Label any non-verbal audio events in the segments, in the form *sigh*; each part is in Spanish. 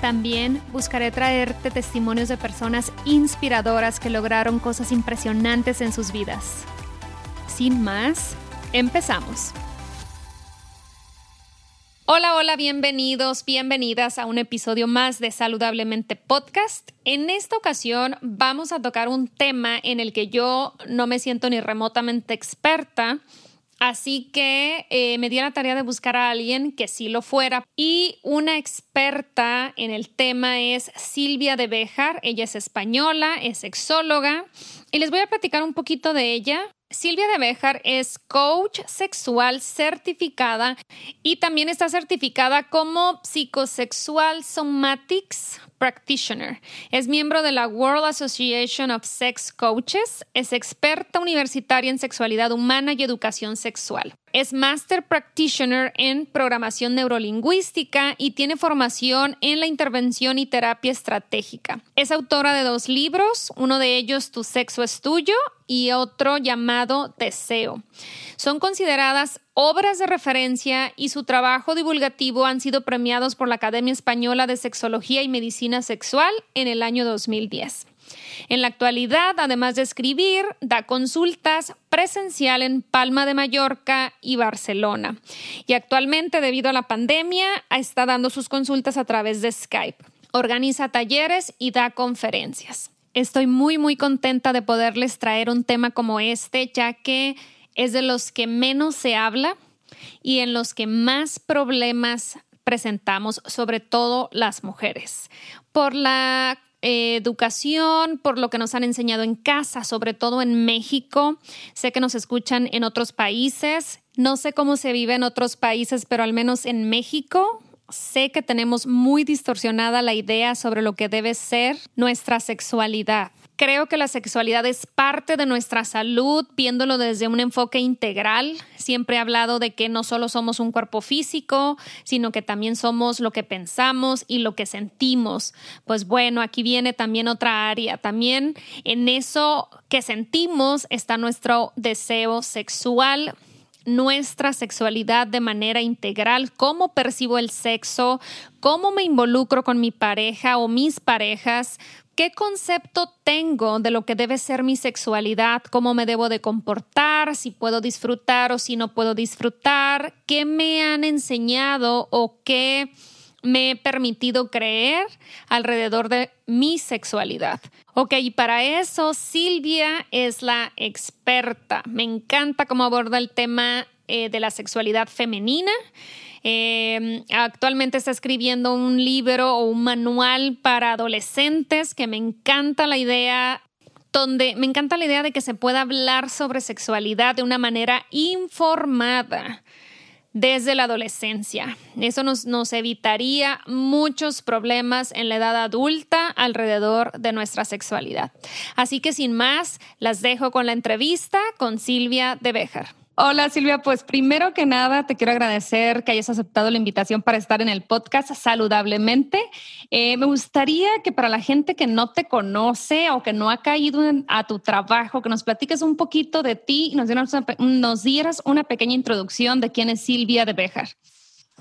También buscaré traerte testimonios de personas inspiradoras que lograron cosas impresionantes en sus vidas. Sin más, empezamos. Hola, hola, bienvenidos, bienvenidas a un episodio más de Saludablemente Podcast. En esta ocasión vamos a tocar un tema en el que yo no me siento ni remotamente experta, Así que eh, me di la tarea de buscar a alguien que sí lo fuera. Y una experta en el tema es Silvia de Bejar. Ella es española, es sexóloga. Y les voy a platicar un poquito de ella. Silvia de Bejar es coach sexual certificada y también está certificada como psicosexual somatics practitioner. Es miembro de la World Association of Sex Coaches. Es experta universitaria en sexualidad humana y educación sexual. Es Master Practitioner en programación neurolingüística y tiene formación en la intervención y terapia estratégica. Es autora de dos libros, uno de ellos Tu sexo es tuyo y otro llamado Deseo. Son consideradas obras de referencia y su trabajo divulgativo han sido premiados por la Academia Española de Sexología y Medicina Sexual en el año 2010. En la actualidad, además de escribir, da consultas presencial en Palma de Mallorca y Barcelona. Y actualmente, debido a la pandemia, está dando sus consultas a través de Skype. Organiza talleres y da conferencias. Estoy muy, muy contenta de poderles traer un tema como este, ya que es de los que menos se habla y en los que más problemas presentamos, sobre todo las mujeres, por la eh, educación, por lo que nos han enseñado en casa, sobre todo en México. Sé que nos escuchan en otros países. No sé cómo se vive en otros países, pero al menos en México sé que tenemos muy distorsionada la idea sobre lo que debe ser nuestra sexualidad. Creo que la sexualidad es parte de nuestra salud, viéndolo desde un enfoque integral. Siempre he hablado de que no solo somos un cuerpo físico, sino que también somos lo que pensamos y lo que sentimos. Pues bueno, aquí viene también otra área. También en eso que sentimos está nuestro deseo sexual nuestra sexualidad de manera integral, cómo percibo el sexo, cómo me involucro con mi pareja o mis parejas, ¿Qué concepto tengo de lo que debe ser mi sexualidad? ¿Cómo me debo de comportar? ¿Si puedo disfrutar o si no puedo disfrutar? ¿Qué me han enseñado o qué me he permitido creer alrededor de mi sexualidad? Ok, y para eso Silvia es la experta. Me encanta cómo aborda el tema eh, de la sexualidad femenina. Em, actualmente está escribiendo un libro o un manual para adolescentes que me encanta la idea donde me encanta la idea de que se pueda hablar sobre sexualidad de una manera informada desde la adolescencia. Eso nos, nos, evitaría muchos problemas en la edad adulta alrededor de nuestra sexualidad. Así que sin más, las dejo con la entrevista con Silvia de Bejar. Hola Silvia, pues primero que nada te quiero agradecer que hayas aceptado la invitación para estar en el podcast saludablemente. Eh, me gustaría que para la gente que no te conoce o que no ha caído a tu trabajo, que nos platiques un poquito de ti y nos dieras, una, nos dieras una pequeña introducción de quién es Silvia de Bejar.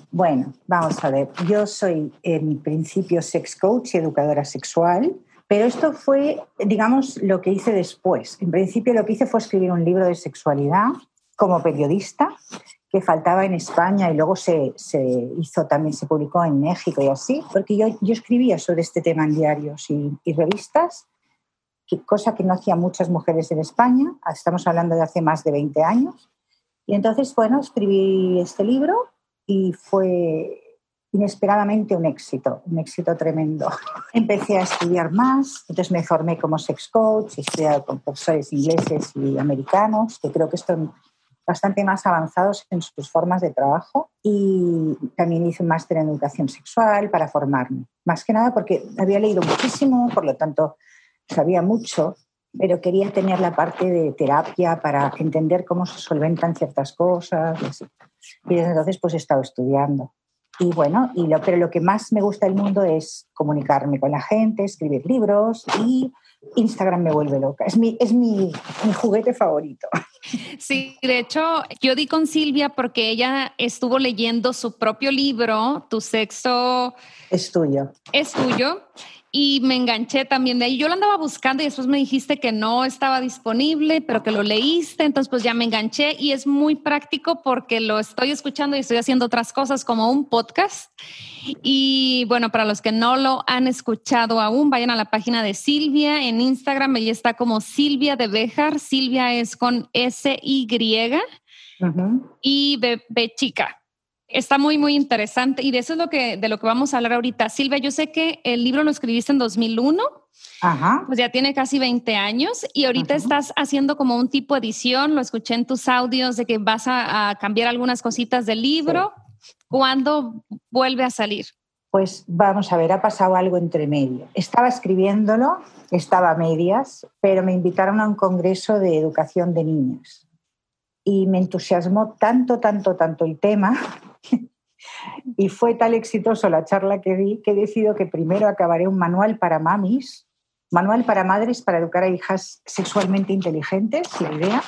Bueno, vamos a ver. Yo soy en principio sex coach y educadora sexual. Pero esto fue, digamos, lo que hice después. En principio lo que hice fue escribir un libro de sexualidad como periodista que faltaba en España y luego se, hizo también, se publicó en México y así, porque yo, yo escribía sobre este tema en diarios y, revistas, cosa que no hacían muchas mujeres en España, estamos hablando de hace más de 20 años. Y entonces, bueno, escribí este libro y fue inesperadamente un éxito, un éxito tremendo. *laughs* Empecé a estudiar más, entonces me formé como sex coach, he estudiado con profesores ingleses y americanos, que creo que están bastante más avanzados en sus formas de trabajo y también hice un máster en educación sexual para formarme. Más que nada porque había leído muchísimo, por lo tanto sabía mucho, pero quería tener la parte de terapia para entender cómo se solventan ciertas cosas. Y desde entonces pues he estado estudiando. Y bueno, y lo, pero lo que más me gusta del mundo es comunicarme con la gente, escribir libros y Instagram me vuelve loca. Es mi, es mi, mi juguete favorito. *laughs* Sí, de hecho, yo di con Silvia porque ella estuvo leyendo su propio libro, Tu sexo... Es tuyo. Es tuyo y me enganché también de ahí. Yo lo andaba buscando y después me dijiste que no estaba disponible, pero que lo leíste, entonces pues ya me enganché y es muy práctico porque lo estoy escuchando y estoy haciendo otras cosas como un podcast. Y bueno, para los que no lo han escuchado aún, vayan a la página de Silvia en Instagram, ella está como Silvia de Bejar, Silvia es con S-Y y B chica está muy, muy interesante y de eso es lo que, de lo que vamos a hablar ahorita. Silvia, yo sé que el libro lo escribiste en 2001, Ajá. pues ya tiene casi 20 años y ahorita estás haciendo como un tipo de edición, lo escuché en tus audios de que vas a, cambiar algunas cositas del libro. ¿Cuándo vuelve a salir? Pues vamos a ver, ha pasado algo entre medio. Estaba escribiéndolo, estaba a medias, pero me invitaron a un congreso de educación de niños y me entusiasmó tanto, tanto, tanto el tema *laughs* y fue tal exitoso la charla que di que he decidido que primero acabaré un manual para mamis, manual para madres para educar a hijas sexualmente inteligentes, la idea,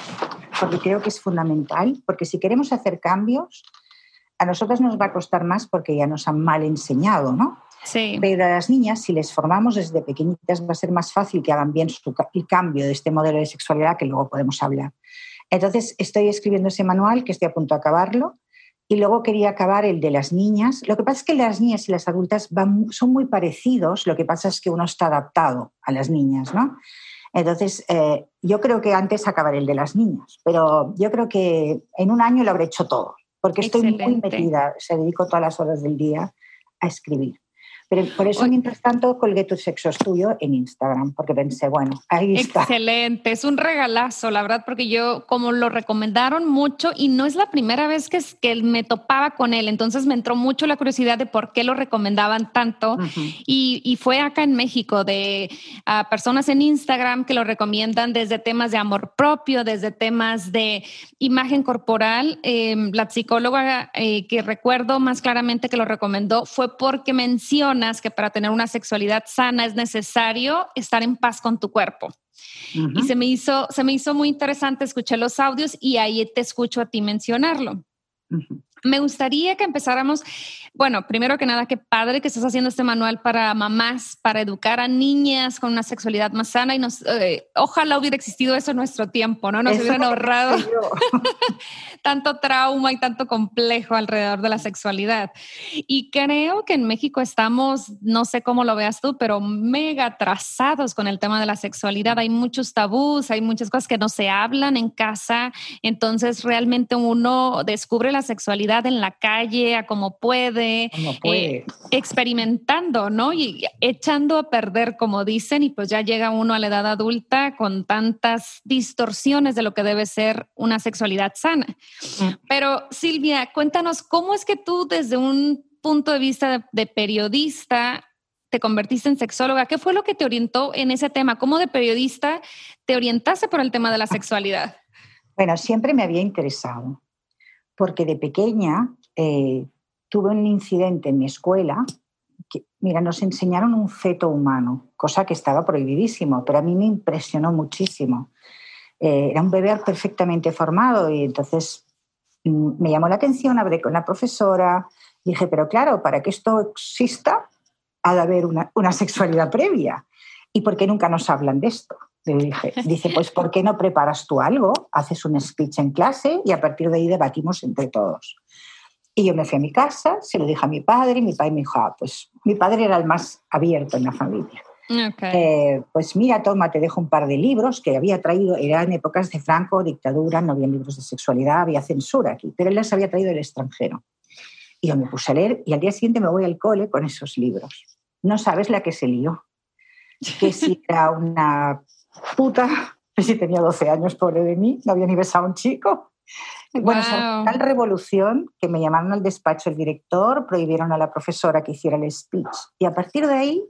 porque creo que es fundamental, porque si queremos hacer cambios, a nosotras nos va a costar más porque ya nos han mal enseñado, ¿no? Sí. Pero a las niñas, si les formamos desde pequeñitas, va a ser más fácil que hagan bien su, el cambio de este modelo de sexualidad que luego podemos hablar. Entonces, estoy escribiendo ese manual, que estoy a punto de acabarlo, y luego quería acabar el de las niñas. Lo que pasa es que las niñas y las adultas son muy parecidos, lo que pasa es que uno está adaptado a las niñas, ¿no? Entonces, eh, yo creo que antes acabaré el de las niñas, pero yo creo que en un año lo habré hecho todo, porque estoy muy metida, se dedico todas las horas del día a escribir. Pero por eso, mientras tanto, colgué tu sexo es tuyo en Instagram, porque pensé, bueno, ahí está. Excelente, es un regalazo, la verdad, porque yo, como lo recomendaron mucho, y no es la primera vez que, que me topaba con él, entonces me entró mucho la curiosidad de por qué lo recomendaban tanto. y, y, fue acá en México, de personas en Instagram que lo recomiendan desde temas de amor propio, desde temas de imagen corporal. Em, la psicóloga eh, que recuerdo más claramente que lo recomendó fue porque menciona que para tener una sexualidad sana es necesario estar en paz con tu cuerpo. Y se me, hizo, se me hizo muy interesante, escuché los audios y ahí te escucho a ti mencionarlo. Me gustaría que empezáramos, bueno, primero que nada, qué padre que estás haciendo este manual para mamás, para educar a niñas con una sexualidad más sana y nos, eh, ojalá hubiera existido eso en nuestro tiempo, ¿no? Nos hubieran ahorrado *laughs* tanto trauma y tanto complejo alrededor de la sexualidad. Y creo que en México estamos, no sé cómo lo veas tú, pero mega atrasados con el tema de la sexualidad. Hay muchos tabús, hay muchas cosas que no se hablan en casa, entonces realmente uno descubre la sexualidad en la calle, a como puede, eh, experimentando, ¿no? Y echando a perder, como dicen, y pues ya llega uno a la edad adulta con tantas distorsiones de lo que debe ser una sexualidad sana. Mm. Pero Silvia, cuéntanos, ¿cómo es que tú desde un punto de vista de periodista te convertiste en sexóloga. ¿Qué fue lo que te orientó en ese tema? ¿Cómo de periodista te orientaste por el tema de la sexualidad? Bueno, siempre me había interesado porque de pequeña eh, tuve un incidente en mi escuela. Que, mira, nos enseñaron un feto humano, cosa que estaba prohibidísimo, pero a mí me impresionó muchísimo. Eh, era un bebé perfectamente formado y entonces mm, me llamó la atención, hablé con la profesora, dije, pero claro, para que esto exista ha de haber una, una sexualidad previa. ¿Y por qué nunca nos hablan de esto? Le dije, dice, pues ¿por qué no preparas tú algo? Haces un speech en clase y a partir de ahí debatimos entre todos. Y yo me fui a mi casa, se lo dije a mi padre y mi padre me dijo, ah, pues mi padre era el más abierto en la familia. Eh, pues mira, toma, te dejo un par de libros que había traído, eran épocas de Franco, dictadura, no había libros de sexualidad, había censura aquí, pero él les había traído del extranjero. Y yo me puse a leer y al día siguiente me voy al cole con esos libros. No sabes la que se lió. Que si era una puta, *laughs* si tenía 12 años, pobre de mí, no había ni besado a un chico. Bueno, tal revolución que me llamaron al despacho el director, prohibieron a la profesora que hiciera el speech. Y a partir de ahí,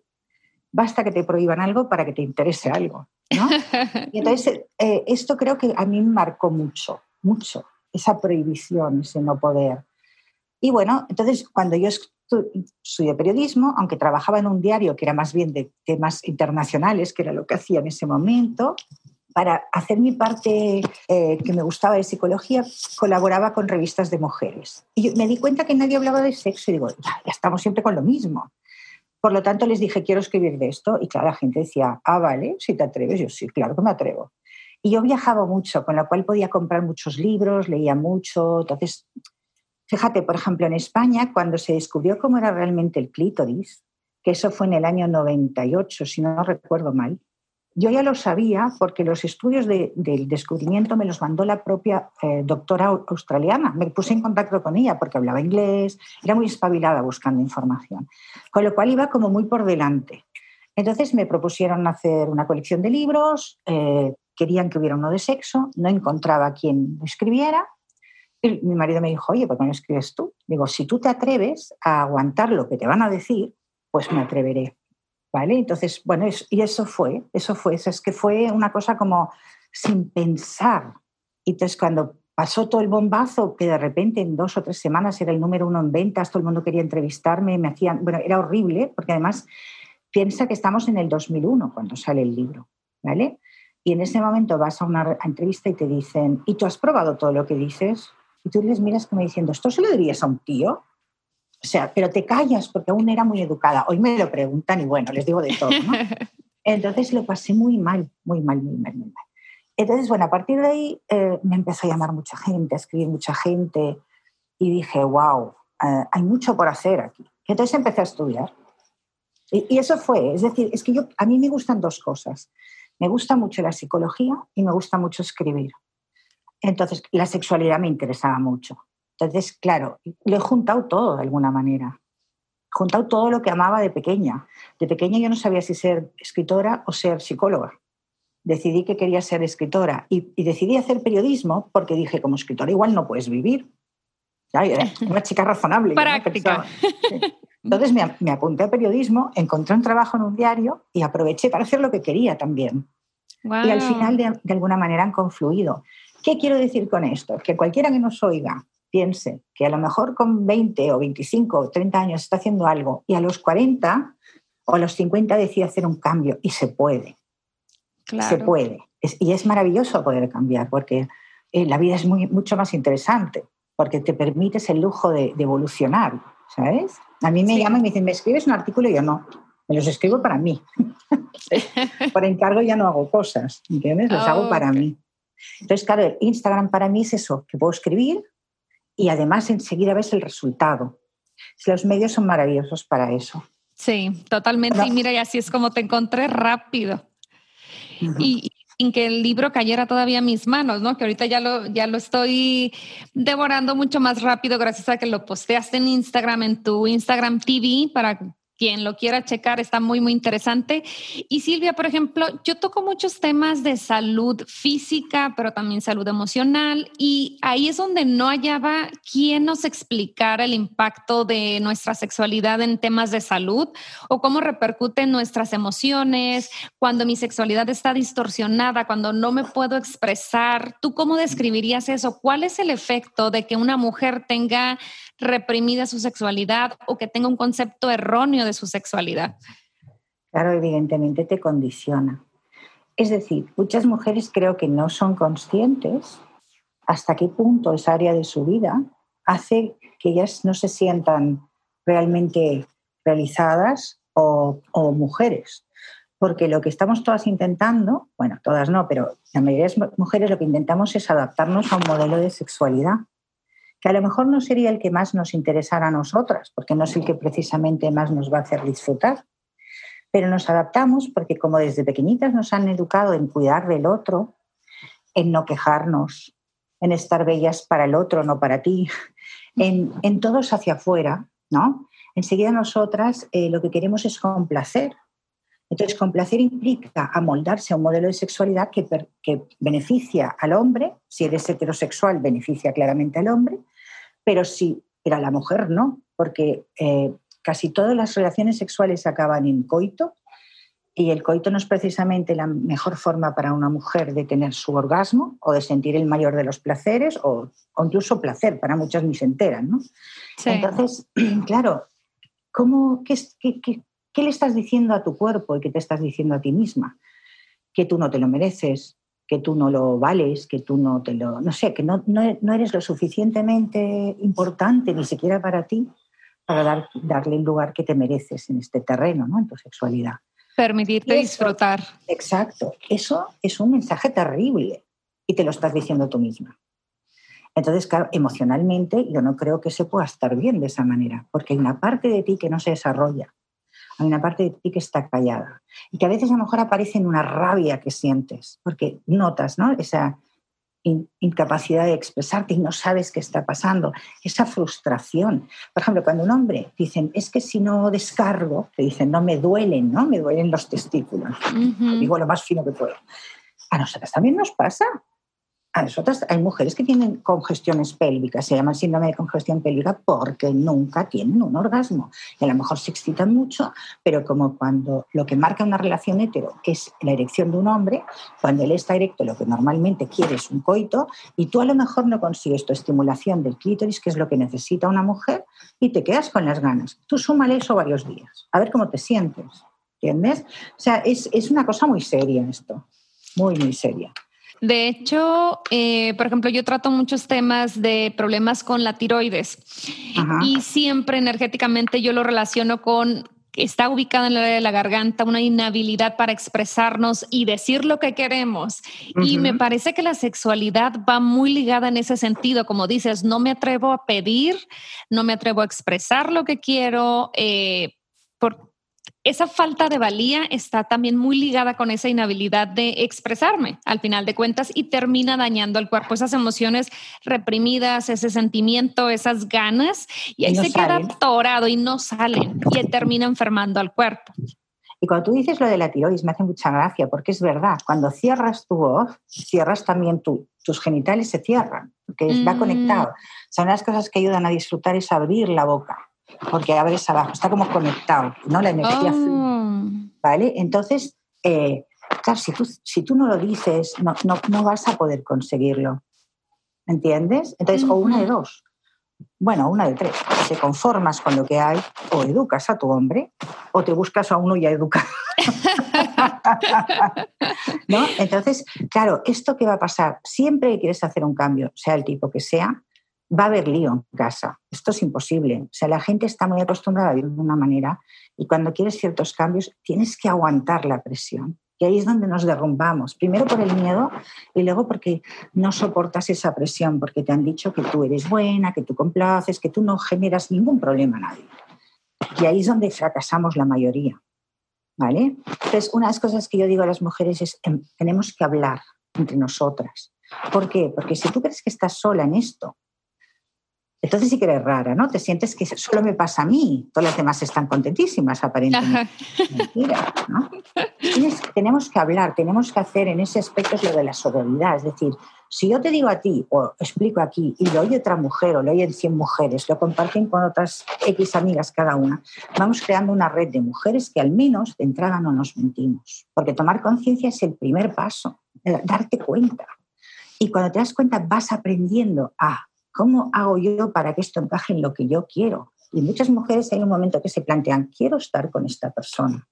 basta que te prohíban algo para que te interese algo. ¿no? *laughs* Y entonces, eh, esto creo que a mí me marcó mucho, mucho, esa prohibición, ese no poder. Y bueno, entonces cuando yo estudié periodismo, aunque trabajaba en un diario que era más bien de temas internacionales, que era lo que hacía en ese momento, para hacer mi parte eh, que me gustaba de psicología, colaboraba con revistas de mujeres. Y me di cuenta que nadie hablaba de sexo y digo, ya, estamos siempre con lo mismo. Por lo tanto, les dije, quiero escribir de esto. Y claro, la gente decía, ah, vale, si te atreves. Yo sí, claro que me atrevo. Y yo viajaba mucho, con lo cual podía comprar muchos libros, leía mucho. Entonces, fíjate, por ejemplo, en España, cuando se descubrió cómo era realmente el clítoris, que eso fue en el año 98, si no recuerdo mal, yo ya lo sabía porque los estudios del descubrimiento me los mandó la propia eh, doctora australiana. Me puse en contacto con ella porque hablaba inglés, era muy espabilada buscando información, con lo cual iba como muy por delante. Entonces me propusieron hacer una colección de libros, eh, querían que hubiera uno de sexo, no encontraba quien escribiera. Y mi marido me dijo, oye, ¿por qué no escribes tú? Digo, si tú te atreves a aguantar lo que te van a decir, pues me atreveré. Entonces, bueno, y eso fue, eso fue, eso es que fue una cosa como sin pensar. Y entonces cuando pasó todo el bombazo, que de repente en dos o tres semanas era el número uno en ventas, todo el mundo quería entrevistarme, me hacían, bueno, era horrible, porque además piensa que estamos en el 2001 cuando sale el libro, ¿vale? Y en ese momento vas a una entrevista y te dicen, ¿y tú has probado todo lo que dices? Y tú les miras como diciendo, ¿esto se lo dirías a un tío? O sea, pero te callas porque aún era muy educada. Hoy me lo preguntan y bueno, les digo de todo. ¿no? *laughs* Entonces lo pasé muy mal, muy mal, muy mal, muy mal. Entonces, bueno, a partir de ahí eh, me empezó a llamar mucha gente, a escribir mucha gente y dije, wow, eh, hay mucho por hacer aquí. Entonces empecé a estudiar. Y, y, eso fue, es decir, es que yo, a mí me gustan dos cosas. Me gusta mucho la psicología y me gusta mucho escribir. Entonces, la sexualidad me interesaba mucho. Entonces, claro, lo he juntado todo de alguna manera. He juntado todo lo que amaba de pequeña. De pequeña yo no sabía si ser escritora o ser psicóloga. Decidí que quería ser escritora y, decidí hacer periodismo porque dije, como escritora igual no puedes vivir. *laughs* una chica razonable. Práctica. Entonces me, me, apunté a periodismo, encontré un trabajo en un diario y aproveché para hacer lo que quería también. Y al final, de, de, alguna manera, han confluido. ¿Qué quiero decir con esto? Que cualquiera que nos oiga piense que a lo mejor con 20 o 25 o 30 años está haciendo algo y a los 40 o a los 50 decide hacer un cambio y se puede. Se puede. y es maravilloso poder cambiar porque eh, la vida es muy, mucho más interesante porque te permites el lujo de, evolucionar, ¿sabes? A mí me llaman y me dicen, ¿me escribes un artículo? Y yo no, me los escribo para mí. *laughs* Por encargo ya no hago cosas, ¿entiendes? Los hago para mí. Entonces, claro, Instagram para mí es eso, que puedo escribir, y además enseguida ves el resultado. Los medios son maravillosos para eso. Sí, totalmente. Y mira, y así es como te encontré rápido. Y sin que el libro cayera todavía a mis manos, ¿no? Que ahorita ya lo, ya lo estoy devorando mucho más rápido gracias a que lo posteaste en Instagram, en tu Instagram TV, para quien lo quiera checar, está muy, muy interesante. Y Silvia, por ejemplo, yo toco muchos temas de salud física, pero también salud emocional, y ahí es donde no hallaba quién nos explicara el impacto de nuestra sexualidad en temas de salud o cómo repercute en nuestras emociones, cuando mi sexualidad está distorsionada, cuando no me puedo expresar. ¿Tú cómo describirías eso? ¿Cuál es el efecto de que una mujer tenga reprimida su sexualidad o que tenga un concepto erróneo de su sexualidad. Claro, evidentemente te condiciona. Es decir, muchas mujeres creo que no son conscientes hasta qué punto esa área de su vida hace que ellas no se sientan realmente realizadas o, o mujeres. Porque lo que estamos todas intentando, bueno, todas no, pero la mayoría de las mujeres lo que intentamos es adaptarnos a un modelo de sexualidad que a lo mejor no sería el que más nos interesara a nosotras, porque no es el que precisamente más nos va a hacer disfrutar. Pero nos adaptamos porque como desde pequeñitas nos han educado en cuidar del otro, en no quejarnos, en estar bellas para el otro, no para ti, en, todos hacia afuera, ¿no? Enseguida nosotras eh, lo que queremos es complacer. Entonces, complacer implica amoldarse a un modelo de sexualidad que, que beneficia al hombre, si eres heterosexual, beneficia claramente al hombre, pero si, pero a la mujer no, porque eh, casi todas las relaciones sexuales acaban en coito y el coito no es precisamente la mejor forma para una mujer de tener su orgasmo o de sentir el mayor de los placeres o, incluso placer, para muchas ni se enteran. ¿no? Entonces, *clears throat* claro, ¿cómo, qué, qué, le estás diciendo a tu cuerpo y qué te estás diciendo a ti misma? Que tú no te lo mereces, que tú no lo vales, que tú no te lo... No sé, que no, no, eres lo suficientemente importante ni siquiera para ti para dar, darle el lugar que te mereces en este terreno, ¿no? en tu sexualidad. Permitirte disfrutar. Exacto. Eso es un mensaje terrible y te lo estás diciendo tú misma. Entonces, claro, emocionalmente yo no creo que se pueda estar bien de esa manera, porque hay una parte de ti que no se desarrolla, hay una parte de ti que está callada y que a veces a lo mejor aparece en una rabia que sientes, porque notas ¿no? esa incapacidad de expresarte y no sabes qué está pasando, esa frustración. Por ejemplo, cuando un hombre dicen, es que si no descargo, te dicen, no me duelen, ¿no? Me duelen los testículos. Digo lo más fino que puedo. A nosotras también nos pasa a nosotras hay mujeres que tienen congestiones pélvicas, se llama síndrome de congestión pélvica porque nunca tienen un orgasmo. Y a lo mejor se excitan mucho, pero como cuando lo que marca una relación hetero es la erección de un hombre, cuando él está erecto lo que normalmente quiere es un coito y tú a lo mejor no consigues tu estimulación del clítoris, que es lo que necesita una mujer, y te quedas con las ganas. Tú súmale eso varios días, a ver cómo te sientes. ¿Entiendes? O sea, es, es una cosa muy seria esto, muy, muy seria. De hecho, eh, por ejemplo, yo trato muchos temas de problemas con la tiroides. Y siempre energéticamente yo lo relaciono con está ubicada en la área de la garganta, una inhabilidad para expresarnos y decir lo que queremos. Y me parece que la sexualidad va muy ligada en ese sentido, como dices, no me atrevo a pedir, no me atrevo a expresar lo que quiero, eh, esa falta de valía está también muy ligada con esa inhabilidad de expresarme al final de cuentas y termina dañando al cuerpo, esas emociones reprimidas, ese sentimiento, esas ganas, y ahí se queda atorado y no salen y termina enfermando al cuerpo. Y cuando tú dices lo de la tiroides, me hace mucha gracia, porque es verdad, cuando cierras tu voz, cierras también tus genitales, se cierran, porque mm. conectado. Son las cosas que ayudan a disfrutar es abrir la boca porque abres abajo, está como conectado, ¿no? La energía oh. ¿vale? Entonces, eh, claro, si tú, si tú no lo dices, no, no, no vas a poder conseguirlo, ¿entiendes? Entonces, o una de dos, bueno, una de tres, te conformas con lo que hay, o educas a tu hombre, o te buscas a uno ya educado. *laughs* ¿No? Entonces, claro, ¿esto qué va a pasar? Siempre que quieres hacer un cambio, sea el tipo que sea, va a haber lío en casa. Esto es imposible. O sea, la gente está muy acostumbrada a vivir de una manera y cuando quieres ciertos cambios tienes que aguantar la presión. Y ahí es donde nos derrumbamos. Primero por el miedo y luego porque no soportas esa presión, porque te han dicho que tú eres buena, que tú complaces, que tú no generas ningún problema a nadie. Y ahí es donde fracasamos la mayoría. ¿Vale? Entonces, una de las cosas que yo digo a las mujeres es, em, tenemos que hablar entre nosotras. ¿Por qué? Porque si tú crees que estás sola en esto entonces sí que eres rara, ¿no? Te sientes que solo me pasa a mí, todas las demás están contentísimas aparentemente. Mentira, ¿no? tenemos que hablar, tenemos que hacer en ese aspecto lo de la sororidad, es decir, si yo te digo a ti o explico aquí y lo oye otra mujer o lo oyen 100 mujeres, lo comparten con otras X amigas cada una, vamos creando una red de mujeres que al menos de entrada no nos mentimos. Porque tomar conciencia es el primer paso, darte cuenta. Y cuando te das cuenta vas aprendiendo a ¿Cómo hago yo para que esto encaje en lo que yo quiero? Y muchas mujeres hay un momento que se plantean, quiero estar con esta persona.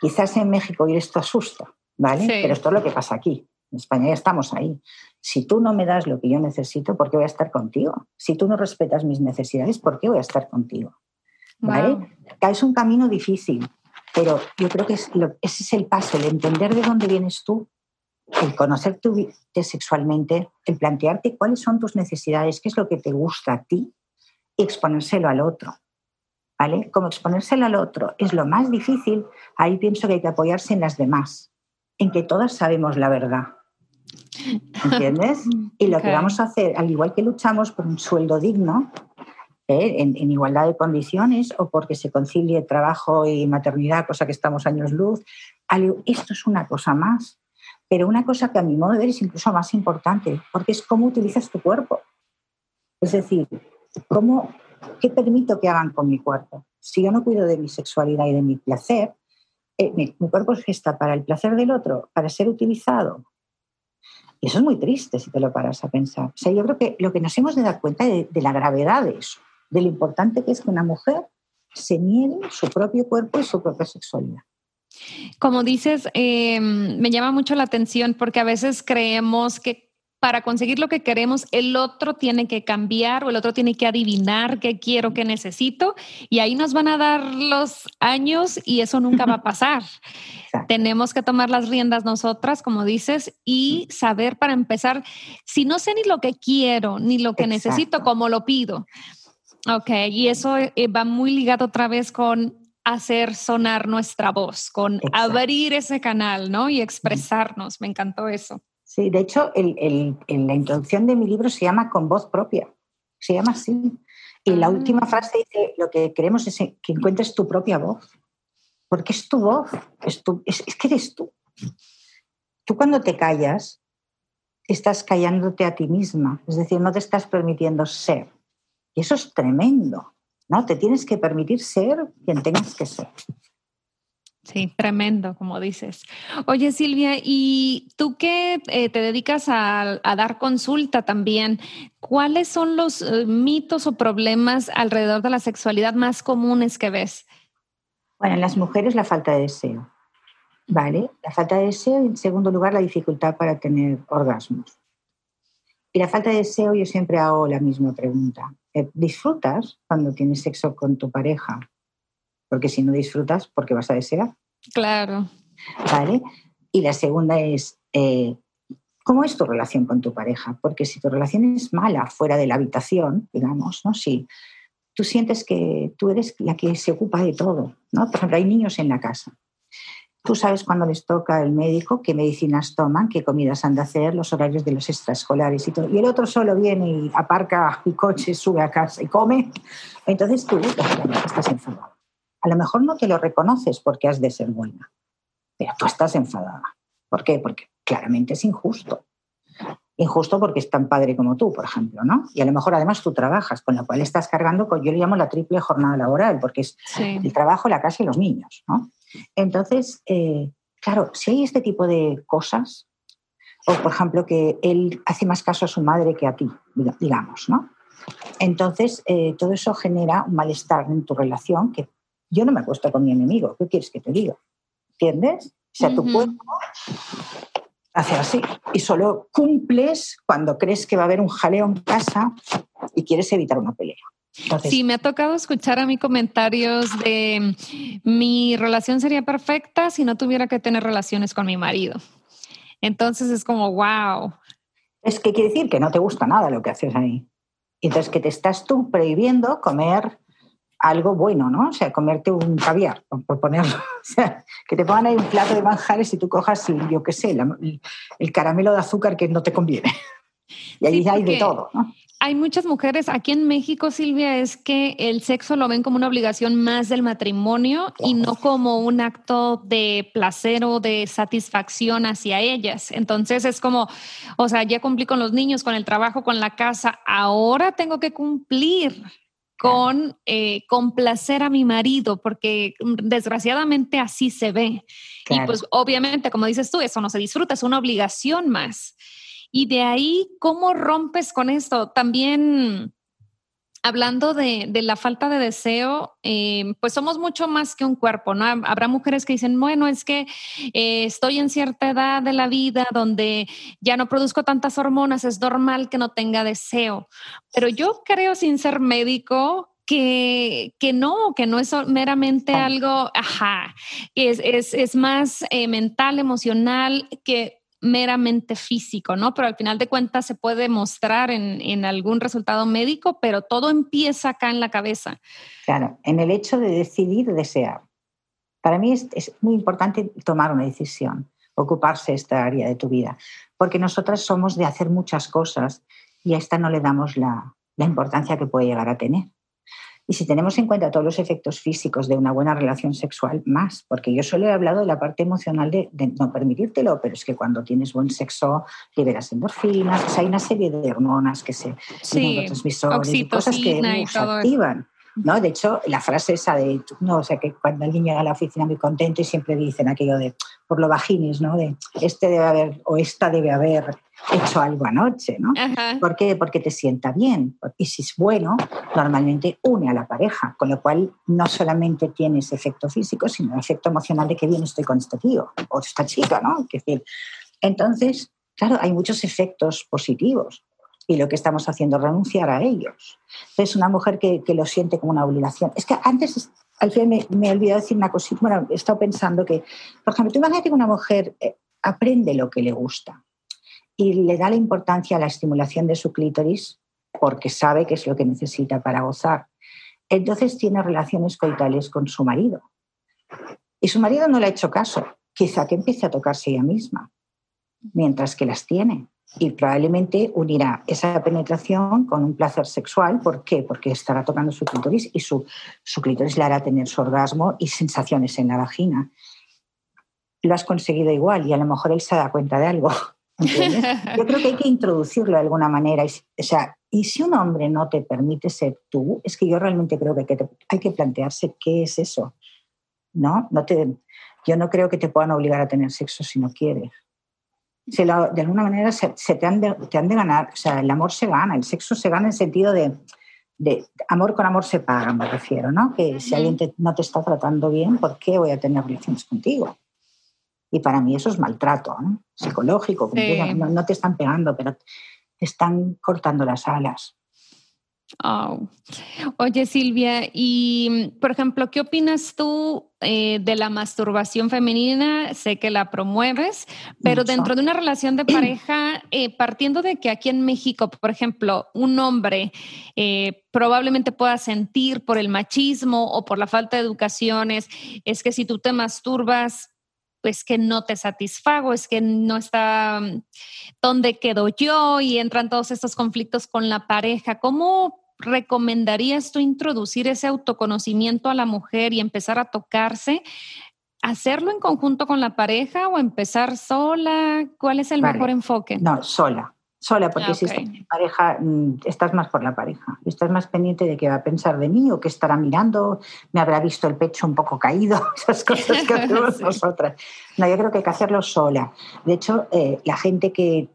Quizás en México y esto asusta, ¿vale? Pero esto es lo que pasa aquí. En España ya estamos ahí. Si tú no me das lo que yo necesito, ¿por qué voy a estar contigo? Si tú no respetas mis necesidades, ¿por qué voy a estar contigo? ¿Vale? Es un camino difícil, pero yo creo que ese es el paso, el entender de dónde vienes tú el conocerte sexualmente, el plantearte cuáles son tus necesidades, qué es lo que te gusta a ti y exponérselo al otro. ¿Vale? Como exponérselo al otro es lo más difícil, ahí pienso que hay que apoyarse en las demás, en que todas sabemos la verdad. ¿Entiendes? *laughs* Y lo que vamos a hacer, al igual que luchamos por un sueldo digno, ¿eh? en, en, igualdad de condiciones, o porque se concilie trabajo y maternidad, cosa que estamos años luz, esto es una cosa más. Pero una cosa que a mi modo de ver es incluso más importante, porque es cómo utilizas tu cuerpo. Es decir, cómo, ¿qué permito que hagan con mi cuerpo? Si yo no cuido de mi sexualidad y de mi placer, eh, mi, cuerpo es gesta para el placer del otro, para ser utilizado. Y eso es muy triste si te lo paras a pensar. O sea, yo creo que lo que nos hemos de dar cuenta de, de la gravedad de eso, de lo importante que es que una mujer se niegue su propio cuerpo y su propia sexualidad. Como dices, eh, me llama mucho la atención porque a veces creemos que para conseguir lo que queremos, el otro tiene que cambiar o el otro tiene que adivinar qué quiero, qué necesito, y ahí nos van a dar los años y eso nunca va a *laughs* pasar. Tenemos que tomar las riendas nosotras, como dices, y saber para empezar, si no sé ni lo que quiero, ni lo que necesito, cómo lo pido. Ok, y eso eh, va muy ligado otra vez con hacer sonar nuestra voz, con abrir ese canal, ¿no? Y expresarnos. Me encantó eso. Sí, de hecho, en la introducción de mi libro se llama Con voz propia. Se llama así. Y la última ah. frase dice, lo que queremos es que encuentres tu propia voz. Porque es tu voz, es, es que eres tú. Tú cuando te callas, estás callándote a ti misma, es decir, no te estás permitiendo ser. Y eso es tremendo. ¿No? Te tienes que permitir ser quien tengas que ser. Sí, tremendo, como dices. Oye, Silvia, y tú que eh, te dedicas a, dar consulta también, ¿cuáles son los eh, mitos o problemas alrededor de la sexualidad más comunes que ves? Bueno, en las mujeres la falta de deseo, ¿vale? La falta de deseo y en segundo lugar la dificultad para tener orgasmos. Y la falta de deseo yo siempre hago la misma pregunta. Eh, disfrutas cuando tienes sexo con tu pareja, porque si no disfrutas, ¿por qué vas a desear? Claro. ¿Vale? Y la segunda es, eh, ¿cómo es tu relación con tu pareja? Porque si tu relación es mala fuera de la habitación, digamos, ¿no? Si tú sientes que tú eres la que se ocupa de todo, ¿no? Por ejemplo, hay niños en la casa Tú sabes cuándo les toca el médico, qué medicinas toman, qué comidas han de hacer, los horarios de los extraescolares y todo. Y el otro solo viene y aparca el coche, sube a casa y come. Entonces tú estás enfadada. A lo mejor no te lo reconoces porque has de ser buena, pero tú estás enfadada. ¿Por qué? Porque claramente es injusto. Injusto porque es tan padre como tú, por ejemplo, ¿no? Y a lo mejor además tú trabajas, con lo cual estás cargando, yo le llamo la triple jornada laboral, porque es el trabajo, la casa y los niños, ¿no? Entonces, eh, claro, si hay este tipo de cosas, o por ejemplo que él hace más caso a su madre que a ti, digamos, ¿no? Entonces, eh, todo eso genera un malestar en tu relación que yo no me acuesto con mi enemigo, ¿qué quieres que te diga? ¿Entiendes? O sea, tu cuerpo hace así y solo cumples cuando crees que va a haber un jaleo en casa y quieres evitar una pelea sí, me ha tocado escuchar a mí comentarios de mi relación sería perfecta si no tuviera que tener relaciones con mi marido. Entonces es como, wow. Es que quiere decir que no te gusta nada lo que haces ahí. Entonces que te estás tú prohibiendo comer algo bueno, ¿no? O sea, comerte un caviar, por ponerlo. *laughs* O sea, que te pongan ahí un plato de manjares y tú cojas, yo qué sé, el caramelo de azúcar que no te conviene. *laughs* Y ahí hay de todo, ¿no? Hay muchas mujeres aquí en México, Silvia, es que el sexo lo ven como una obligación más del matrimonio y no como un acto de placer o de satisfacción hacia ellas. Entonces es como, o sea, ya cumplí con los niños, con el trabajo, con la casa, ahora tengo que cumplir con eh, complacer a mi marido, porque desgraciadamente así se ve. Y pues obviamente, como dices tú, eso no se disfruta, es una obligación más. Y de ahí, ¿cómo rompes con esto? También hablando de, la falta de deseo, eh, pues somos mucho más que un cuerpo, ¿no? Habrá mujeres que dicen, bueno, es que eh, estoy en cierta edad de la vida donde ya no produzco tantas hormonas, es normal que no tenga deseo. Pero yo creo, sin ser médico, que, que, no, que no es meramente algo, ajá, es, es, es más eh, mental, emocional, que meramente físico, ¿no? Pero al final de cuentas se puede mostrar en, algún resultado médico, pero todo empieza acá en la cabeza. Claro, en el hecho de decidir desear. Para mí es, muy importante tomar una decisión. ocuparse esta área de tu vida, porque nosotras somos de hacer muchas cosas y a esta no le damos la, la importancia que puede llegar a tener. Y si tenemos en cuenta todos los efectos físicos de una buena relación sexual, más, porque yo solo he hablado de la parte emocional de, no permitírtelo, pero es que cuando tienes buen sexo liberas endorfinas, hay una serie de hormonas que se, sí, y cosas que nos activan. ¿No? De hecho, la frase esa de, no, o sea, que cuando alguien llega a la oficina muy contento y siempre dicen aquello de, por lo vaginis, ¿no? De, este debe haber, o esta debe haber hecho algo anoche, ¿no? ¿Por qué? Porque te sienta bien. Y si es bueno, normalmente une a la pareja, con lo cual no solamente tienes efecto físico, sino efecto emocional de que bien estoy con este tío o esta chica, ¿no? Entonces, claro, hay muchos efectos positivos y lo que estamos haciendo es renunciar a ellos. Es una mujer que, lo siente como una obligación. Es que antes, al final me, he olvidado decir una cosita, bueno, he estado pensando que, por ejemplo, tú imagínate que una mujer eh, aprende lo que le gusta y le da la importancia a la estimulación de su clítoris porque sabe que es lo que necesita para gozar. Entonces tiene relaciones coitales con su marido. Y su marido no le ha hecho caso. Quizá que empiece a tocarse ella misma, mientras que las tiene y probablemente unirá esa penetración con un placer sexual. ¿Por qué? Porque estará tocando su clítoris y su, su clítoris le hará tener su orgasmo y sensaciones en la vagina. Lo has conseguido igual y a lo mejor él se da cuenta de algo. *laughs* Yo creo que hay que introducirlo de alguna manera. o sea, y si un hombre no te permite ser tú, es que yo realmente creo que hay que plantearse qué es eso. ¿No? no te, yo no creo que te puedan obligar a tener sexo si no quieres de alguna manera se, te, han de, te, han de, ganar, o sea, el amor se gana, el sexo se gana en el sentido de, de amor con amor se paga, me refiero, ¿no? Que si alguien no te está tratando bien, ¿por qué voy a tener relaciones contigo? Y para mí eso es maltrato ¿no? psicológico, no, no, te están pegando, pero te están cortando las alas. Oh. Oye, Silvia, y por ejemplo, ¿qué opinas tú eh, de la masturbación femenina? Sé que la promueves, pero dentro de una relación de pareja, *clears throat* eh, partiendo de que aquí en México, por ejemplo, un hombre eh, probablemente pueda sentir por el machismo o por la falta de educación, es, es que si tú te masturbas, pues que no te satisfago, es que no está mm, donde quedo yo y entran todos estos conflictos con la pareja. ¿Cómo recomendarías tú introducir ese autoconocimiento a la mujer y empezar a tocarse? ¿Hacerlo en conjunto con la pareja o empezar sola? ¿Cuál es el mejor enfoque? No, sola sola, porque ah, si estás en pareja, mm, estás más por la pareja. Estás más pendiente de qué va a pensar de mí o qué estará mirando, me habrá visto el pecho un poco caído, *laughs* esas cosas que *laughs* hacemos nosotras. No, yo creo que hay que hacerlo sola. De hecho, eh, la gente que,